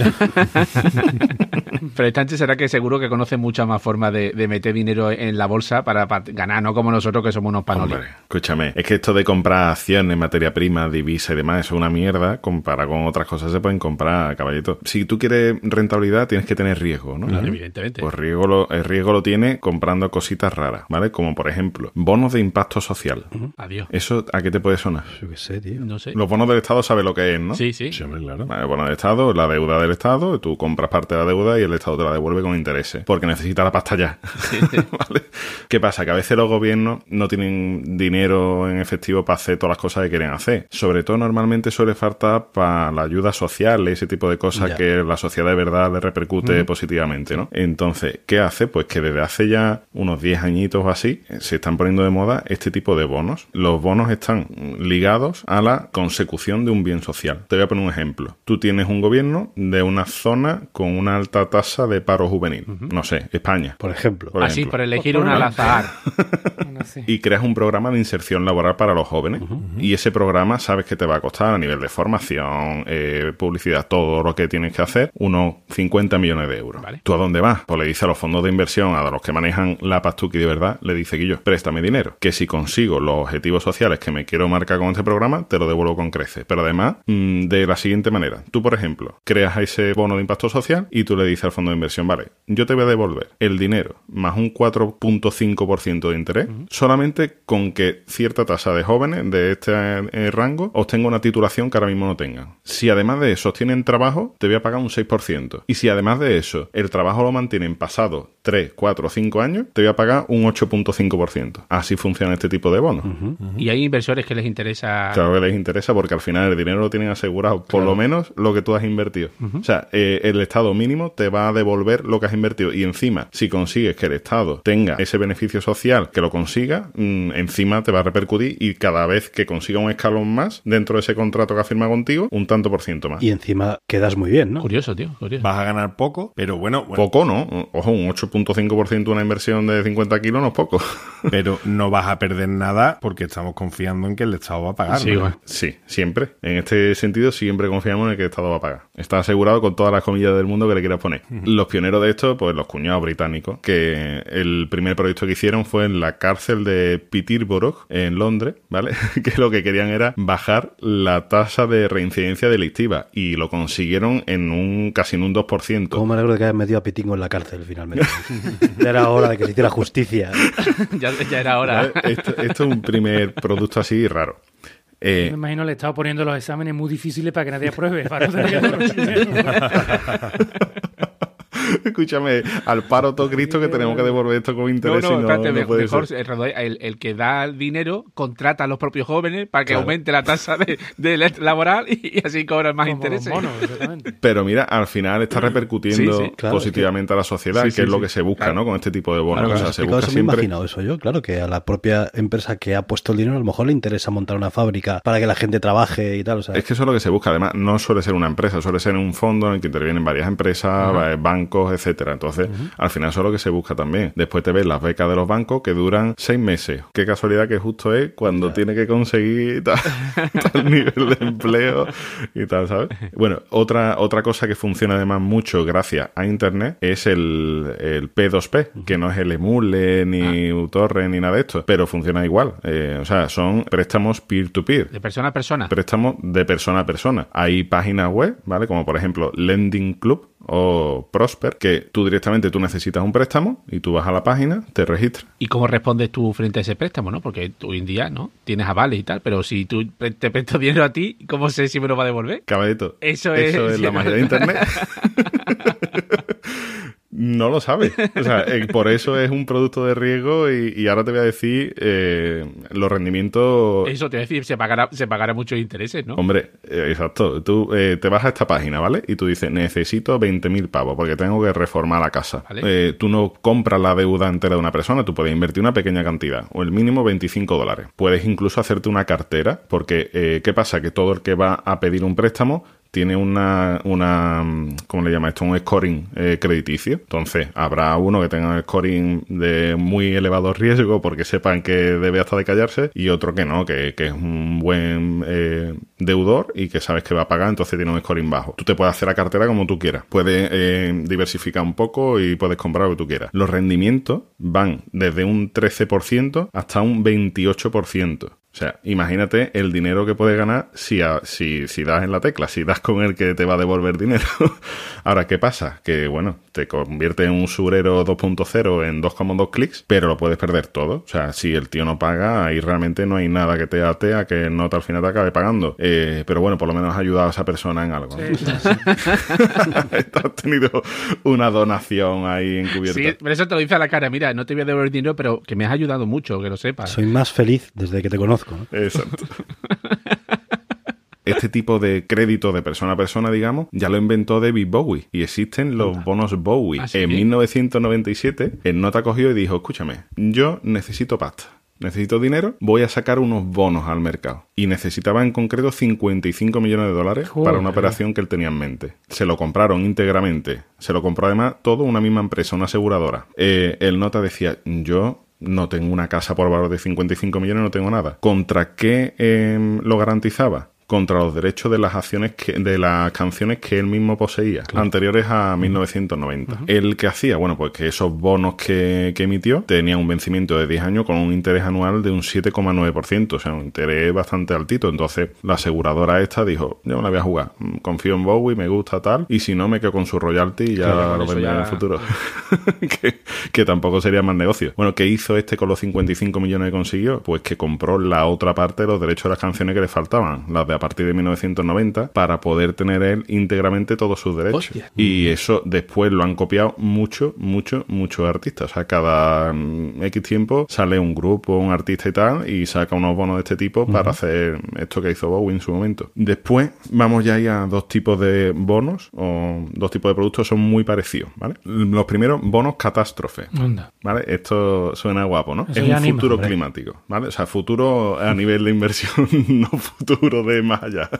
Pero gente será que seguro que conoce muchas más formas de, de meter dinero en la bolsa para, para ganar, no como nosotros que somos unos.
Hombre, escúchame, es que esto de comprar acciones, materia prima, divisa y demás, eso es una mierda. Comparado con otras cosas se pueden comprar, caballito. Si tú quieres rentabilidad, tienes que tener riesgo, ¿no?
Claro, evidentemente.
Pues riesgo lo, el riesgo lo tiene comprando cositas raras, ¿vale? Como por ejemplo, bonos de impacto social.
Adiós.
¿Eso a qué te puede sonar?
Yo qué sé, tío.
No sé.
Los bonos del Estado sabe lo que es, ¿no?
Sí, sí.
Sí, hombre, claro.
Vale, bono del Estado, la deuda del Estado, tú compras parte de la deuda y el Estado te la devuelve con intereses, porque necesita la pasta ya. ¿Vale? ¿Qué pasa? Que a veces los gobiernos no tienen dinero en efectivo para hacer todas las cosas que quieren hacer. Sobre todo normalmente suele faltar para la ayuda social, ese tipo de cosas
Ya.
que la sociedad de verdad le repercute positivamente, ¿no? Entonces, ¿qué hace? Pues que desde hace ya unos 10 añitos o así eh, se están poniendo de moda este tipo de bonos. Los bonos están ligados a la consecución de un bien social. Te voy a poner un ejemplo. Tú tienes un gobierno de una zona con una alta tasa de paro juvenil. No sé, España.
Por ejemplo.
Por
Así,
ejemplo.
por elegir una al azar.
Y creas un programa de inserción laboral para los jóvenes. Y ese programa sabes que te va a costar a nivel de formación, eh, publicidad, todo lo que tienes que hacer, unos 50 millones de euros.
Vale.
¿Tú a dónde vas? Pues le dice a los fondos de inversión, a los que manejan la pastuqui de verdad, le dice que yo, préstame dinero, que si consigo los objetivos sociales que me quiero marcar con este programa, te lo devuelvo con creces. Pero además, mm, de la siguiente manera, tú, por ejemplo, creas ese bono de impacto social y tú le dices al fondo de inversión, vale, yo te voy a devolver el dinero más un 4.5% de interés, solamente con que cierta tasa de jóvenes de este eh, rango obtenga una titulación que ahora mismo no tengan. Si además de eso tienen trabajo, te voy a pagar un 6%. Y si además de eso el trabajo lo mantienen pasado 3, 4 o 5 años, te voy a pagar un 8.5%. Así funciona este tipo de bonos.
Y hay inversores que les interesa.
Claro que les interesa porque al final el dinero lo tienen asegurado, por lo menos lo que tú has invertido. O sea, eh, el Estado mínimo te va a devolver lo que has invertido y encima, si consigues que el Estado tenga ese beneficio social, que lo consiga, mm, encima te va a repercutir y cada vez que consiga un escalón más dentro de ese contrato que ha firmado contigo, un tanto por ciento más.
Y encima quedas muy bien, ¿no?
Curioso, tío. Curioso.
Vas a ganar poco, pero bueno, bueno,
Poco, ¿no? Ojo, un 8.5% de una inversión de 50 kilos no es poco.
pero no vas a perder nada porque estamos confiando en que el Estado va a pagar.
Sí.
Sí, siempre. En este sentido, siempre confiamos en que el Estado va a pagar. Está asegurado con todas las comillas del mundo que le quieras poner. Los pioneros de esto, pues los cuñados británicos, que el primer proyecto que hicieron fue en la cárcel de Peterborough, en Londres, ¿vale? que lo que querían era bajar la tasa de reincidencia delictiva y lo consiguieron en un casi en un 2%.
¿Cómo me alegro de que hayas metido a Pitingo en la cárcel finalmente? ya era hora de que se hiciera justicia.
ya, ya era hora.
¿Vale? Esto, esto es un primer producto así raro. Eh,
Me imagino le estaba poniendo los exámenes muy difíciles para que nadie apruebe. Para no tener que.
Escúchame, al paro todo Cristo que tenemos que devolver esto con interés.
no,
no,
espérate,
no puede
mejor
ser.
el, que da el dinero contrata a los propios jóvenes para que
Claro.
aumente la tasa de, de la- laboral y, y así cobran más
Como
intereses.
monos.
Pero mira, al final está repercutiendo
Sí, sí,
claro,
positivamente a la sociedad,
Sí,
que
sí,
es lo
sí,
que se busca,
claro.
¿no? Con este tipo de bonos.
Claro,
o sea,
has
se
explicado
busca
eso, me he imaginado eso yo. Claro que a la propia empresa que ha puesto el dinero a lo mejor le interesa montar una fábrica para que la gente trabaje y tal. O sea,
Es que eso es lo que se busca. Además, no suele ser una empresa, suele ser un fondo en el que intervienen varias empresas, bancos, etcétera. Entonces, al final eso es lo que se busca también. Después te ves las becas de los bancos que duran seis meses. Qué casualidad que justo es cuando tiene que conseguir tal, tal nivel de empleo y tal, ¿sabes? Bueno, otra, otra cosa que funciona además mucho gracias a Internet es el, el P2P, que no es el Emule, ni Utorre, ni nada de esto, pero funciona igual. Eh, o sea, son préstamos peer-to-peer
De persona a persona.
préstamos de persona a persona. Hay páginas web, ¿vale? Como por ejemplo Lending Club o Prosper, que tú directamente tú necesitas un préstamo y tú vas a la página, te registras.
¿Y cómo respondes tú frente a ese préstamo, no? Porque hoy en día, ¿no? Tienes avales y tal, pero si tú te presto dinero a ti, ¿cómo sé si me lo va a devolver?
Caballito,
Eso es-
la magia de Internet. No lo sabes. O sea, eh, por eso es un producto de riesgo y, y ahora te voy a decir eh, los rendimientos...
Eso te voy a decir, se pagará, se pagará muchos intereses, ¿no?
Hombre, eh, exacto. Tú eh, te vas a esta página, ¿vale? Y tú dices, necesito 20.000 pavos porque tengo que reformar la casa.
Vale.
Eh, tú no compras la deuda entera de una persona, tú puedes invertir una pequeña cantidad, o el mínimo 25 dólares. Puedes incluso hacerte una cartera, porque eh, ¿qué pasa? Que todo el que va a pedir un préstamo tiene una, una mm, ¿cómo le llama esto? Un scoring eh, crediticio. Entonces, habrá uno que tenga un scoring de muy elevado riesgo porque sepan que debe hasta de callarse y otro que no, que, que es un buen eh, deudor y que sabes que va a pagar, entonces tiene un scoring bajo. Tú te puedes hacer la cartera como tú quieras. Puedes eh, diversificar un poco y puedes comprar lo que tú quieras. Los rendimientos van desde un 13% hasta un 28%. O sea, imagínate el dinero que puedes ganar si, a- si, si das en la tecla, si das con el que te va a devolver dinero. Ahora, ¿qué pasa? Que, bueno, te convierte en un surero 2.0 en 2,2 clics, pero lo puedes perder todo. O sea, si el tío no paga, ahí realmente no hay nada que te ate a que no al final te acabe pagando. Eh, pero bueno, por lo menos has ayudado a esa persona en algo. ¿no? Has tenido una donación ahí encubierta.
Sí, pero eso te lo dice a la cara. Mira, no te voy a devolver dinero, pero que me has ayudado mucho, que lo sepas.
Soy más feliz desde que te conozco. ¿No?
Exacto. Este tipo de crédito de persona a persona, digamos, ya lo inventó David Bowie y existen los bonos Bowie.
¿Ah?
En 1997, el nota cogió y dijo, escúchame, yo necesito pasta. Necesito dinero, voy a sacar unos bonos al mercado. Y necesitaba en concreto 55 millones de dólares para una operación que él tenía en mente. Se lo compraron íntegramente. Se lo compró además todo una misma empresa, una aseguradora. Eh, el nota decía, yo no tengo una casa por valor de 55 millones, no tengo nada. ¿Contra qué eh, lo garantizaba? Contra los derechos de las acciones que, de las canciones que él mismo poseía, anteriores a 1990. ¿El que hacía? Bueno, pues que esos bonos que, que emitió tenían un vencimiento de 10 años con un interés anual de un 7,9%, o sea, un interés bastante altito. Entonces, la aseguradora esta dijo, yo me la voy a jugar, Mm, confío en Bowie, me gusta tal, y si no, me quedo con su royalty y ya
Claro,
lo
eso
venderé en el futuro. que, que tampoco sería más negocio. Bueno, ¿qué hizo este con los 55 millones que consiguió? Pues que compró la otra parte de los derechos de las canciones que le faltaban, las de partir de 1990, para poder tener él íntegramente todos sus derechos.
Hostia.
Y eso después lo han copiado mucho, mucho, muchos artistas. O sea, cada mm, X tiempo sale un grupo, un artista y tal, y saca unos bonos de este tipo para hacer esto que hizo Bowie en su momento. Después vamos ya ahí a dos tipos de bonos, o dos tipos de productos son muy parecidos, ¿vale? Los primeros, bonos catástrofe.
Anda.
¿Vale? Esto suena guapo, ¿no?
Eso
es un
anima,
futuro
hombre.
climático, ¿vale? O sea, futuro a nivel de inversión, no futuro de más allá,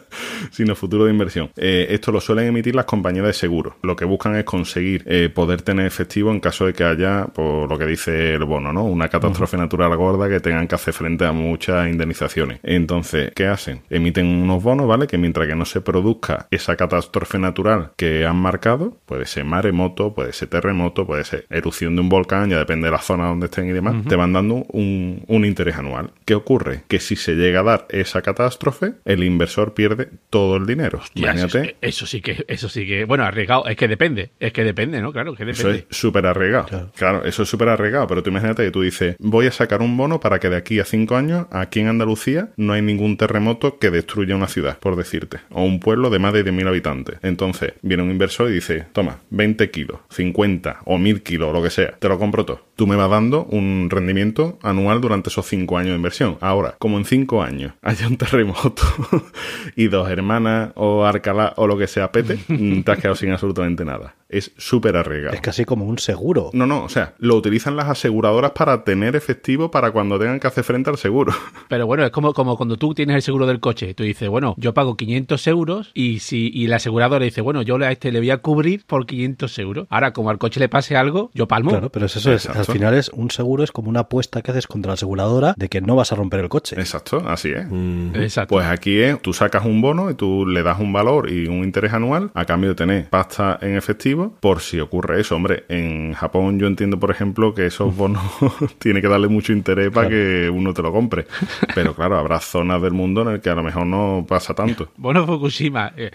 sino futuro de inversión. Eh, esto lo suelen emitir las compañías de seguros. Lo que buscan es conseguir eh, poder tener efectivo en caso de que haya, por lo que dice el bono, ¿no? Una catástrofe natural gorda que tengan que hacer frente a muchas indemnizaciones. Entonces, ¿qué hacen? Emiten unos bonos, ¿vale? Que mientras que no se produzca esa catástrofe natural que han marcado, puede ser maremoto, puede ser terremoto, puede ser erupción de un volcán, ya depende de la zona donde estén y demás, te van dando un, un interés anual. ¿Qué ocurre? Que si se llega a dar esa catástrofe, el inversor pierde todo el dinero.
Ya, eso,
Imagínate.
eso sí que, eso sí que, bueno, arriesgado, es que depende, es que depende, ¿no? Claro, que
Eso
depende.
es súper arriesgado.
Claro.
Claro. eso es súper arriesgado. Pero tú imagínate que tú dices, voy a sacar un bono para que de aquí a cinco años, aquí en Andalucía, no hay ningún terremoto que destruya una ciudad, por decirte. O un pueblo de más de 10.000 habitantes. Entonces, viene un inversor y dice, toma, 20 kilos, 50 o 1.000 kilos, o lo que sea. Te lo compro todo. Tú me vas dando un rendimiento anual durante esos cinco años de inversión. Ahora, como en cinco años haya un terremoto y dos hermanas o Arcalá o lo que sea pete, mm, te has quedado sin absolutamente nada. Es súper arriesgado.
Es casi como un seguro.
No, no, o sea, lo utilizan las aseguradoras para tener efectivo para cuando tengan que hacer frente al seguro.
Pero bueno, es como, como cuando tú tienes el seguro del coche. Tú dices, bueno, yo pago 500 euros y si y la aseguradora dice, bueno, yo a este le voy a cubrir por 500 euros. Ahora, como al coche le pase algo, yo palmo.
Claro, pero es eso, es, al final es un seguro, es como una apuesta que haces contra la aseguradora de que no vas a romper el coche.
Exacto, así es.
Exacto.
Pues aquí es, tú sacas un bono y tú le das un valor y un interés anual a cambio de tener pasta en efectivo por si ocurre eso. Hombre, en Japón yo entiendo, por ejemplo, que esos bonos tiene que darle mucho interés para que uno te lo compre. Pero claro, habrá zonas del mundo en el que a lo mejor no pasa tanto.
Bueno, Fukushima. eh,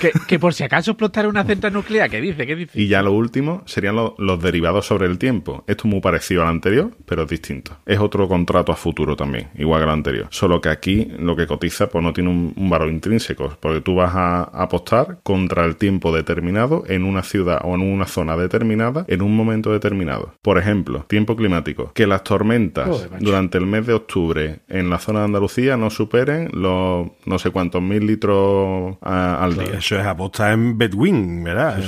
que, que por si acaso explotara una central nuclear, ¿qué dice? ¿Qué dice?
Y ya lo último serían lo- los derivados sobre el tiempo. Esto es muy parecido al anterior, pero es distinto. Es otro contrato a futuro también, igual que el anterior. Solo que aquí lo que cotiza pues no tiene un, un valor intrínseco, porque tú vas a apostar contra el tiempo determinado en una ciudad o en una zona determinada en un momento determinado. Por ejemplo, tiempo climático. Que las tormentas
Joder,
durante el mes de octubre en la zona de Andalucía no superen los no sé cuántos mil litros a- al día.
Eso es aposta en Bedwin, ¿verdad?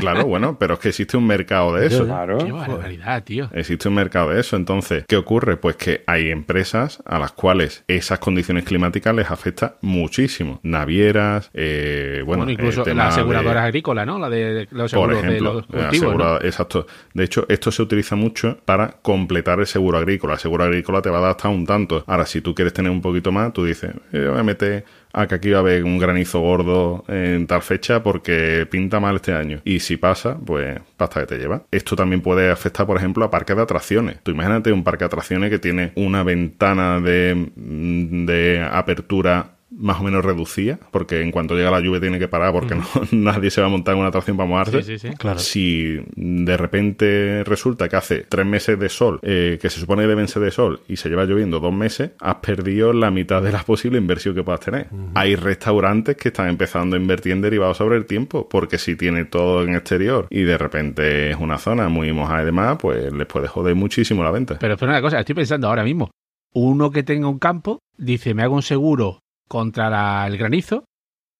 Claro, bueno, pero es que existe un mercado de eso.
Claro.
Qué barbaridad, tío.
Existe un mercado de eso. Entonces, ¿qué ocurre? Pues que hay empresas a las cuales esas condiciones climáticas les afecta muchísimo. Navieras, eh, bueno,
Bueno, incluso
eh, tema
las aseguradoras
de-
agrícolas, ¿no? La de los
por
seguros de los cultivos,
exacto. De hecho, esto se utiliza mucho para completar el seguro agrícola. El seguro agrícola te va a dar hasta un tanto. Ahora, si tú quieres tener un poquito más, tú dices, eh, voy a meter a que aquí va a haber un granizo gordo en tal fecha porque pinta mal este año. Y si pasa, pues pasta que te lleva. Esto también puede afectar, por ejemplo, a parques de atracciones. Tú imagínate un parque de atracciones que tiene una ventana de, mm, de apertura más o menos reducida, porque en cuanto llega la lluvia tiene que parar porque no, nadie se va a montar en una atracción para mojarse.
Sí, sí, sí.
Claro.
Si de repente resulta que hace tres meses de sol, eh, que se supone que deben ser de sol, y se lleva lloviendo dos meses, has perdido la mitad de la posible inversión que puedas tener. Hay restaurantes que están empezando a invertir en derivados sobre el tiempo, porque si tiene todo en exterior y de repente es una zona muy mojada y demás, pues les puede joder muchísimo la venta.
Pero espera una cosa, estoy pensando ahora mismo. Uno que tenga un campo dice, me hago un seguro contra la- el granizo,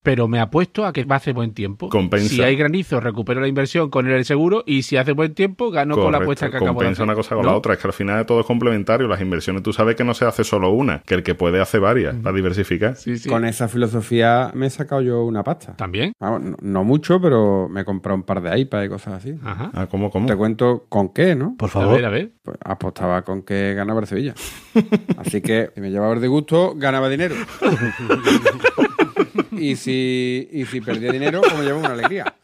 pero me apuesto a que va a hacer buen tiempo.
Compensa.
Si hay granizo, recupero la inversión con el seguro y si hace buen tiempo, gano con la apuesta que acabo de
compensa
hacer.
una cosa con
¿No?
la otra. Es que al final todo es complementario. Las inversiones, tú sabes que no se hace solo una, que el que puede hace varias para diversificar.
Sí, sí.
Con esa filosofía me he sacado yo una pasta.
También.
Vamos, no, no mucho, pero me he comprado un par de iPads y cosas así.
Ajá.
Ah, ¿cómo, cómo?
Te cuento con qué, ¿no?
Por
A
favor.
ver, a ver.
Pues apostaba con que ganaba el Sevilla. Así que si me llevaba el disgusto, ganaba dinero. y, si, y si perdía dinero, pues me llevaba una alegría.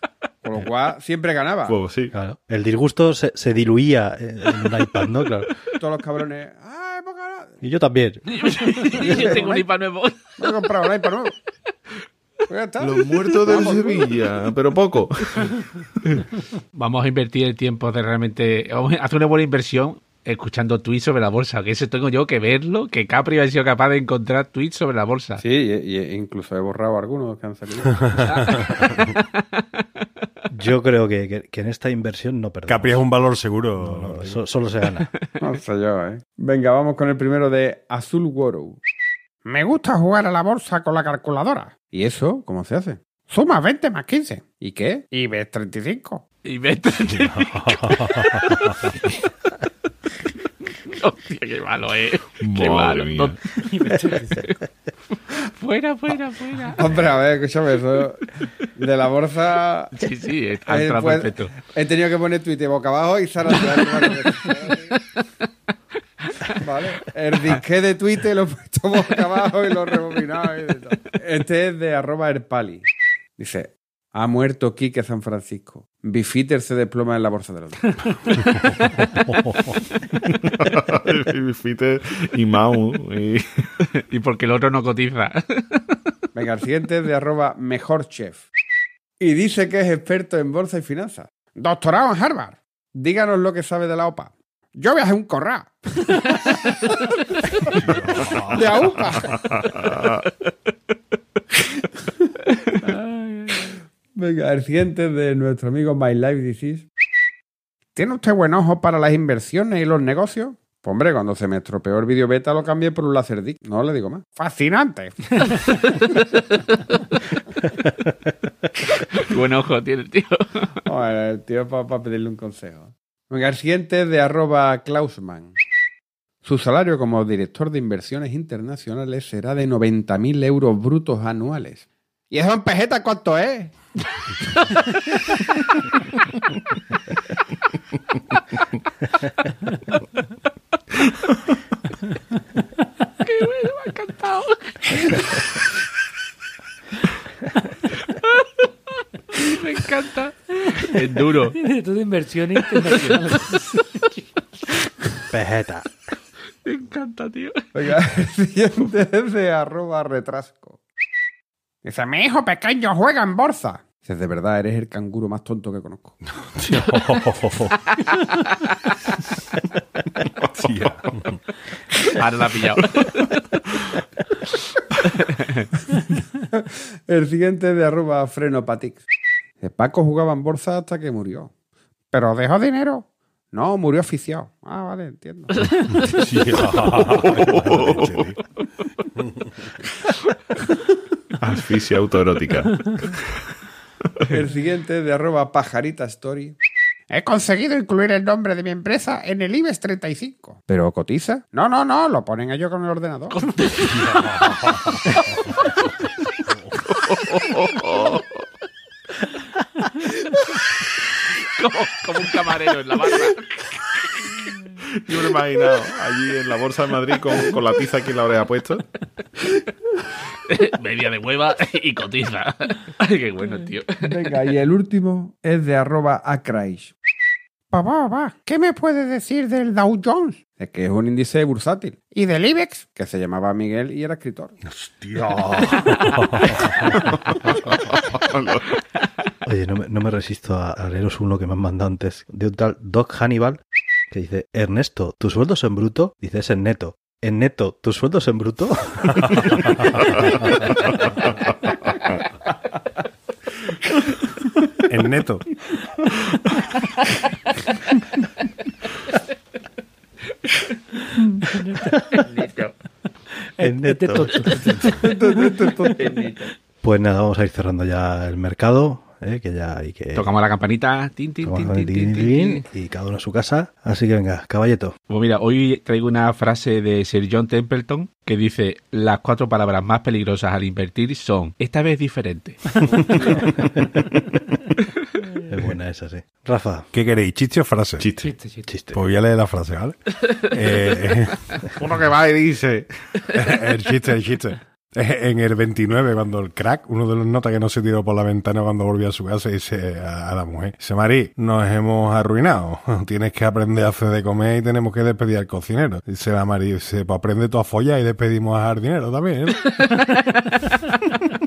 Con lo cual, siempre ganaba.
Pues sí.
Claro. El disgusto se, se diluía en un iPad, ¿no? Claro.
Todos los cabrones, ¡ah, hemos ganado!
Y yo también.
Yo tengo un iPad nuevo.
Me he comprado un iPad nuevo. Pues.
Los muertos
Vamos.
Sevilla, pero poco.
Vamos a invertir el tiempo de realmente hacer una buena inversión escuchando tweets sobre la bolsa. Que eso tengo yo que verlo, que Capri ha sido capaz de encontrar tweets sobre la bolsa.
Sí, y, y incluso he borrado algunos que han salido.
Yo creo que, que- que en esta inversión no perdemos.
Capri es un valor seguro.
No, so- solo se gana.
No sé yo, ¿eh? Venga, vamos con el primero de Azul World. Me gusta jugar a la bolsa con la calculadora. ¿Y eso? ¿Cómo se hace? Suma 20 más 15. ¿Y qué? Y ves 35.
Y vete. Hostia, qué malo, eh. Qué
Madre
malo.
mía.
Fuera, fuera, fuera.
Hombre, a ver, escúchame, eso de la bolsa...
Sí, sí,
eh,
ha entrado
pues,
perfecto.
he tenido que poner Twitter boca abajo y Sara Vale, el disque de Twitter lo he puesto boca abajo y lo he rebobinado. y de todo. Este es de arroba Erpali. Dice, ha muerto Quique San Francisco. Bifiter se desploma en la bolsa de Londres.
Fite y Mau. Y...
Y porque el otro no cotiza.
Venga, el siguiente es de arroba mejor chef. Y dice que es experto en bolsa y finanzas. Doctorado en Harvard. Díganos lo que sabe de la OPA. Yo voy a hacer un corral. de AUPA. Venga, el siguiente es de nuestro amigo My Life Disease. ¿Tiene usted buen ojo para las inversiones y los negocios? Pues hombre, cuando se me estropeó el vídeo beta lo cambié por un Laserdisc. No le digo más. ¡Fascinante!
Qué buen ojo tiene el tío.
El tío para pedirle un consejo. Venga, el siguiente es de arroba Klausman. Su salario como director de inversiones internacionales será de 90.000 euros brutos anuales. ¿Y eso en pesetas cuánto es?
Qué bueno, me ha encantado. me encanta. Es duro.
Director de inversiones internacionales.
Pejeta.
Me encanta, tío.
El siguiente es de arroba retrasco. Dice, mi hijo pequeño juega en bolsa. Dice, de verdad, eres el canguro más tonto que conozco.
Ahora la ha pillado.
El siguiente es de arroba frenopatix. Paco jugaba en bolsa hasta que murió. ¿Pero dejó dinero? No, murió oficiado. Ah, vale, entiendo.
Asfixia autoerótica.
El siguiente es de arroba pajarita story. He conseguido incluir el nombre de mi empresa en el IBEX 35. ¿Pero cotiza? No, no, no, lo ponen ellos con el ordenador.
como, como un camarero en la barra.
Yo me lo he imaginado allí en la bolsa de Madrid con, con la tiza aquí en la oreja puesta.
Media de hueva y cotiza. Ay, qué bueno, tío.
Venga, y el último es de arroba acraish. Papá, papá, ¿qué me puedes decir del Dow Jones? Es que es un índice bursátil. ¿Y del IBEX? Que se llamaba Miguel y era escritor.
Hostia.
Oye, no me, no me resisto a, a leeros uno que me han mandado antes de un tal Doc Hannibal que dice, Ernesto, ¿tus sueldos en bruto? Dice, es en neto. En neto, ¿tus sueldos en bruto?
En neto.
en
Este
neto.
tonto.
Pues nada, vamos a ir cerrando ya el mercado, ¿eh? que ya hay que...
Tocamos la campanita. Tin, tin, tin, tin,
ver,
tin, tin,
tin,
tin.
y cada uno a su casa. Así que venga, caballeto.
Pues mira, hoy traigo una frase de Sir John Templeton que dice: Las cuatro palabras más peligrosas al invertir son esta vez diferente.
Es buena esa, sí. Rafa,
¿Qué queréis? ¿Chiste o frase?
Chiste.
Chiste, chiste.
chiste.
Pues voy a leer la frase, ¿vale? Eh,
Uno que va y dice.
el chiste, el chiste. En el 29, cuando el crack, uno de los notas que no se tiró por la ventana cuando volvió a su casa, dice a, la mujer, dice, Mari, nos hemos arruinado, tienes que aprender a hacer de comer y tenemos que despedir al cocinero. Dice la Mari, dice, pues aprende tú a follar y despedimos a jardinero también.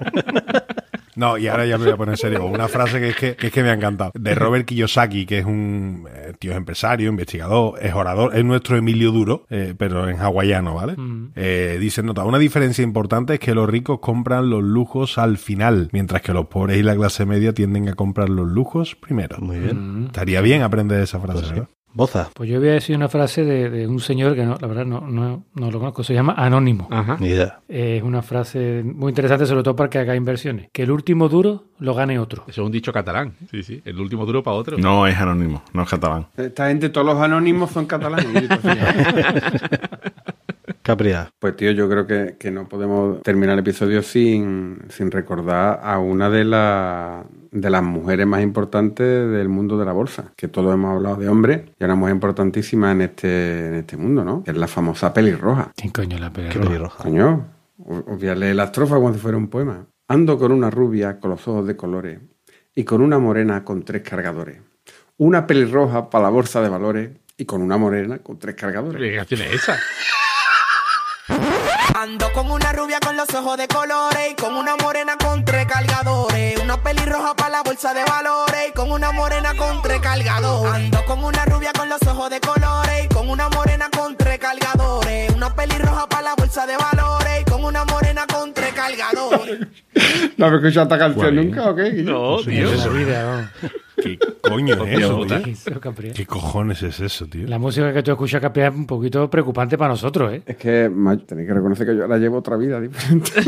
¿eh?". No, y ahora ya me voy a poner en serio. Una frase que es que, que es que me ha encantado. De Robert Kiyosaki, que es un eh, tío es empresario, investigador, es orador, es nuestro Emilio Duro, eh, pero en hawaiano, ¿vale? Eh, dice, nota, una diferencia importante es que los ricos compran los lujos al final, mientras que los pobres y la clase media tienden a comprar los lujos primero.
Muy bien.
Estaría bien aprender esa frase,
Pues sí.
¿verdad?
Boza,
Pues yo voy a decir una frase de, de un señor que no, la verdad no, no, no lo conozco, se llama Anónimo.
Ajá.
ni idea.
Eh, Es una frase muy interesante, sobre todo para que haga inversiones. Que el último duro lo gane otro.
Eso es un dicho catalán. Sí, sí. El último duro para otro.
No es anónimo, no es catalán.
Esta gente, todos los anónimos son catalanes.
Capria,
Pues tío, yo creo que, que no podemos terminar el episodio sin, sin recordar a una de, las de las mujeres más importantes del mundo de la bolsa. Que todos hemos hablado de hombres y una mujer importantísima en este, en este mundo, ¿no? Que es la famosa pelirroja.
¿Quién coño la
qué
pelirroja?
pelirroja.
Coño, os os voy a leer la estrofa como si fuera un poema. Ando con una rubia con los ojos de colores y con una morena con tres cargadores. Una pelirroja para la bolsa de valores y con una morena con tres cargadores.
¿Qué canción es esa?
Ando con una rubia con los ojos de colores y con una morena con tres cargadores. Una pelirroja para la bolsa de valores y con una morena con tres cargadores. Ando con una rubia con los ojos de colores y con una morena con tres cargadores. Una pelirroja para la bolsa de valores y con una morena con tres cargadores.
¿No habéis escuchado esta canción
Guay.
nunca o qué?
No, tío.
¿Qué coño es eso, tío? ¿Qué cojones es eso, tío?
La música que tú escuchas, Capri, es un poquito preocupante para nosotros, ¿eh?
Es que tenéis que reconocer que yo ahora llevo otra vida diferente.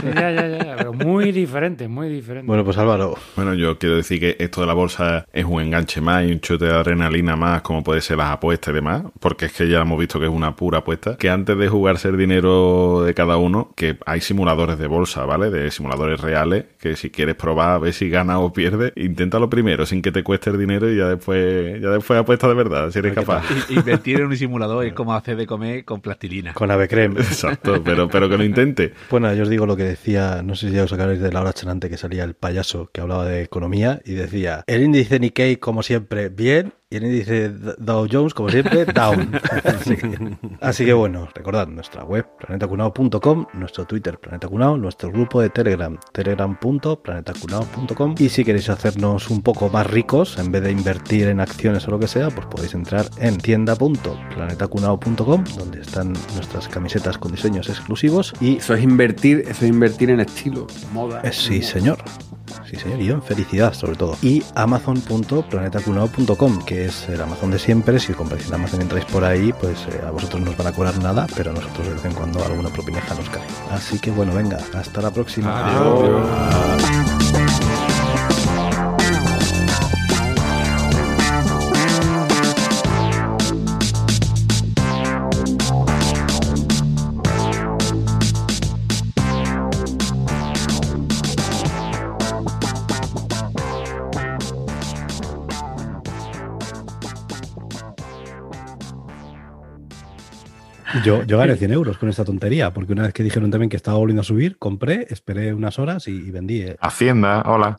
Sí, ya, ya, ya, pero muy diferente, muy diferente.
Bueno, pues Álvaro,
Bueno, yo quiero decir que esto de la bolsa es un enganche más y un chute de adrenalina más, como puede ser las apuestas y demás, porque es que ya hemos visto que es una pura apuesta, que antes de jugarse el dinero de cada uno, que hay simuladores de bolsa, ¿vale? De simuladores reales, que si quieres probar a ver si ganas o pierdes, inténtalo primero sin que te cueste el dinero y ya después, ya después apuesta de verdad, si eres capaz.
I- Invertir en un simulador es como hacer de comer con plastilina.
con Ave Creme.
Exacto, pero, pero que lo intente.
Nada, yo os digo lo que decía, no sé si ya os acordáis de la hora chanante que salía el payaso que hablaba de economía y decía, el índice Nikkei como siempre bien y el índice D- Dow Jones como siempre down. así, que, así que bueno, recordad nuestra web planetacunao.com, nuestro Twitter planetacunao, nuestro grupo de Telegram telegram.planetacunao.com y si queréis hacernos un poco más ricos en vez de invertir en acciones o lo que sea, pues podéis entrar en tienda.planetacunao.com donde están nuestras camisetas con diseños exclusivos y
Eso es invertir, eso es invertir en estilo, moda.
eh, Sí, señor. Sí, señor, y en felicidad sobre todo. Y amazon.planetacunao.com, que es el Amazon de siempre. Si compráis en Amazon y entráis por ahí, pues eh, a vosotros no os van a cobrar nada, pero a nosotros de vez en cuando alguna propineja nos cae. Así que bueno, venga, hasta la próxima. Yo, yo gané 100 euros con esta tontería, porque una vez que dijeron también que estaba volviendo a subir, compré, esperé unas horas y, y vendí. eh.
Hacienda, hola.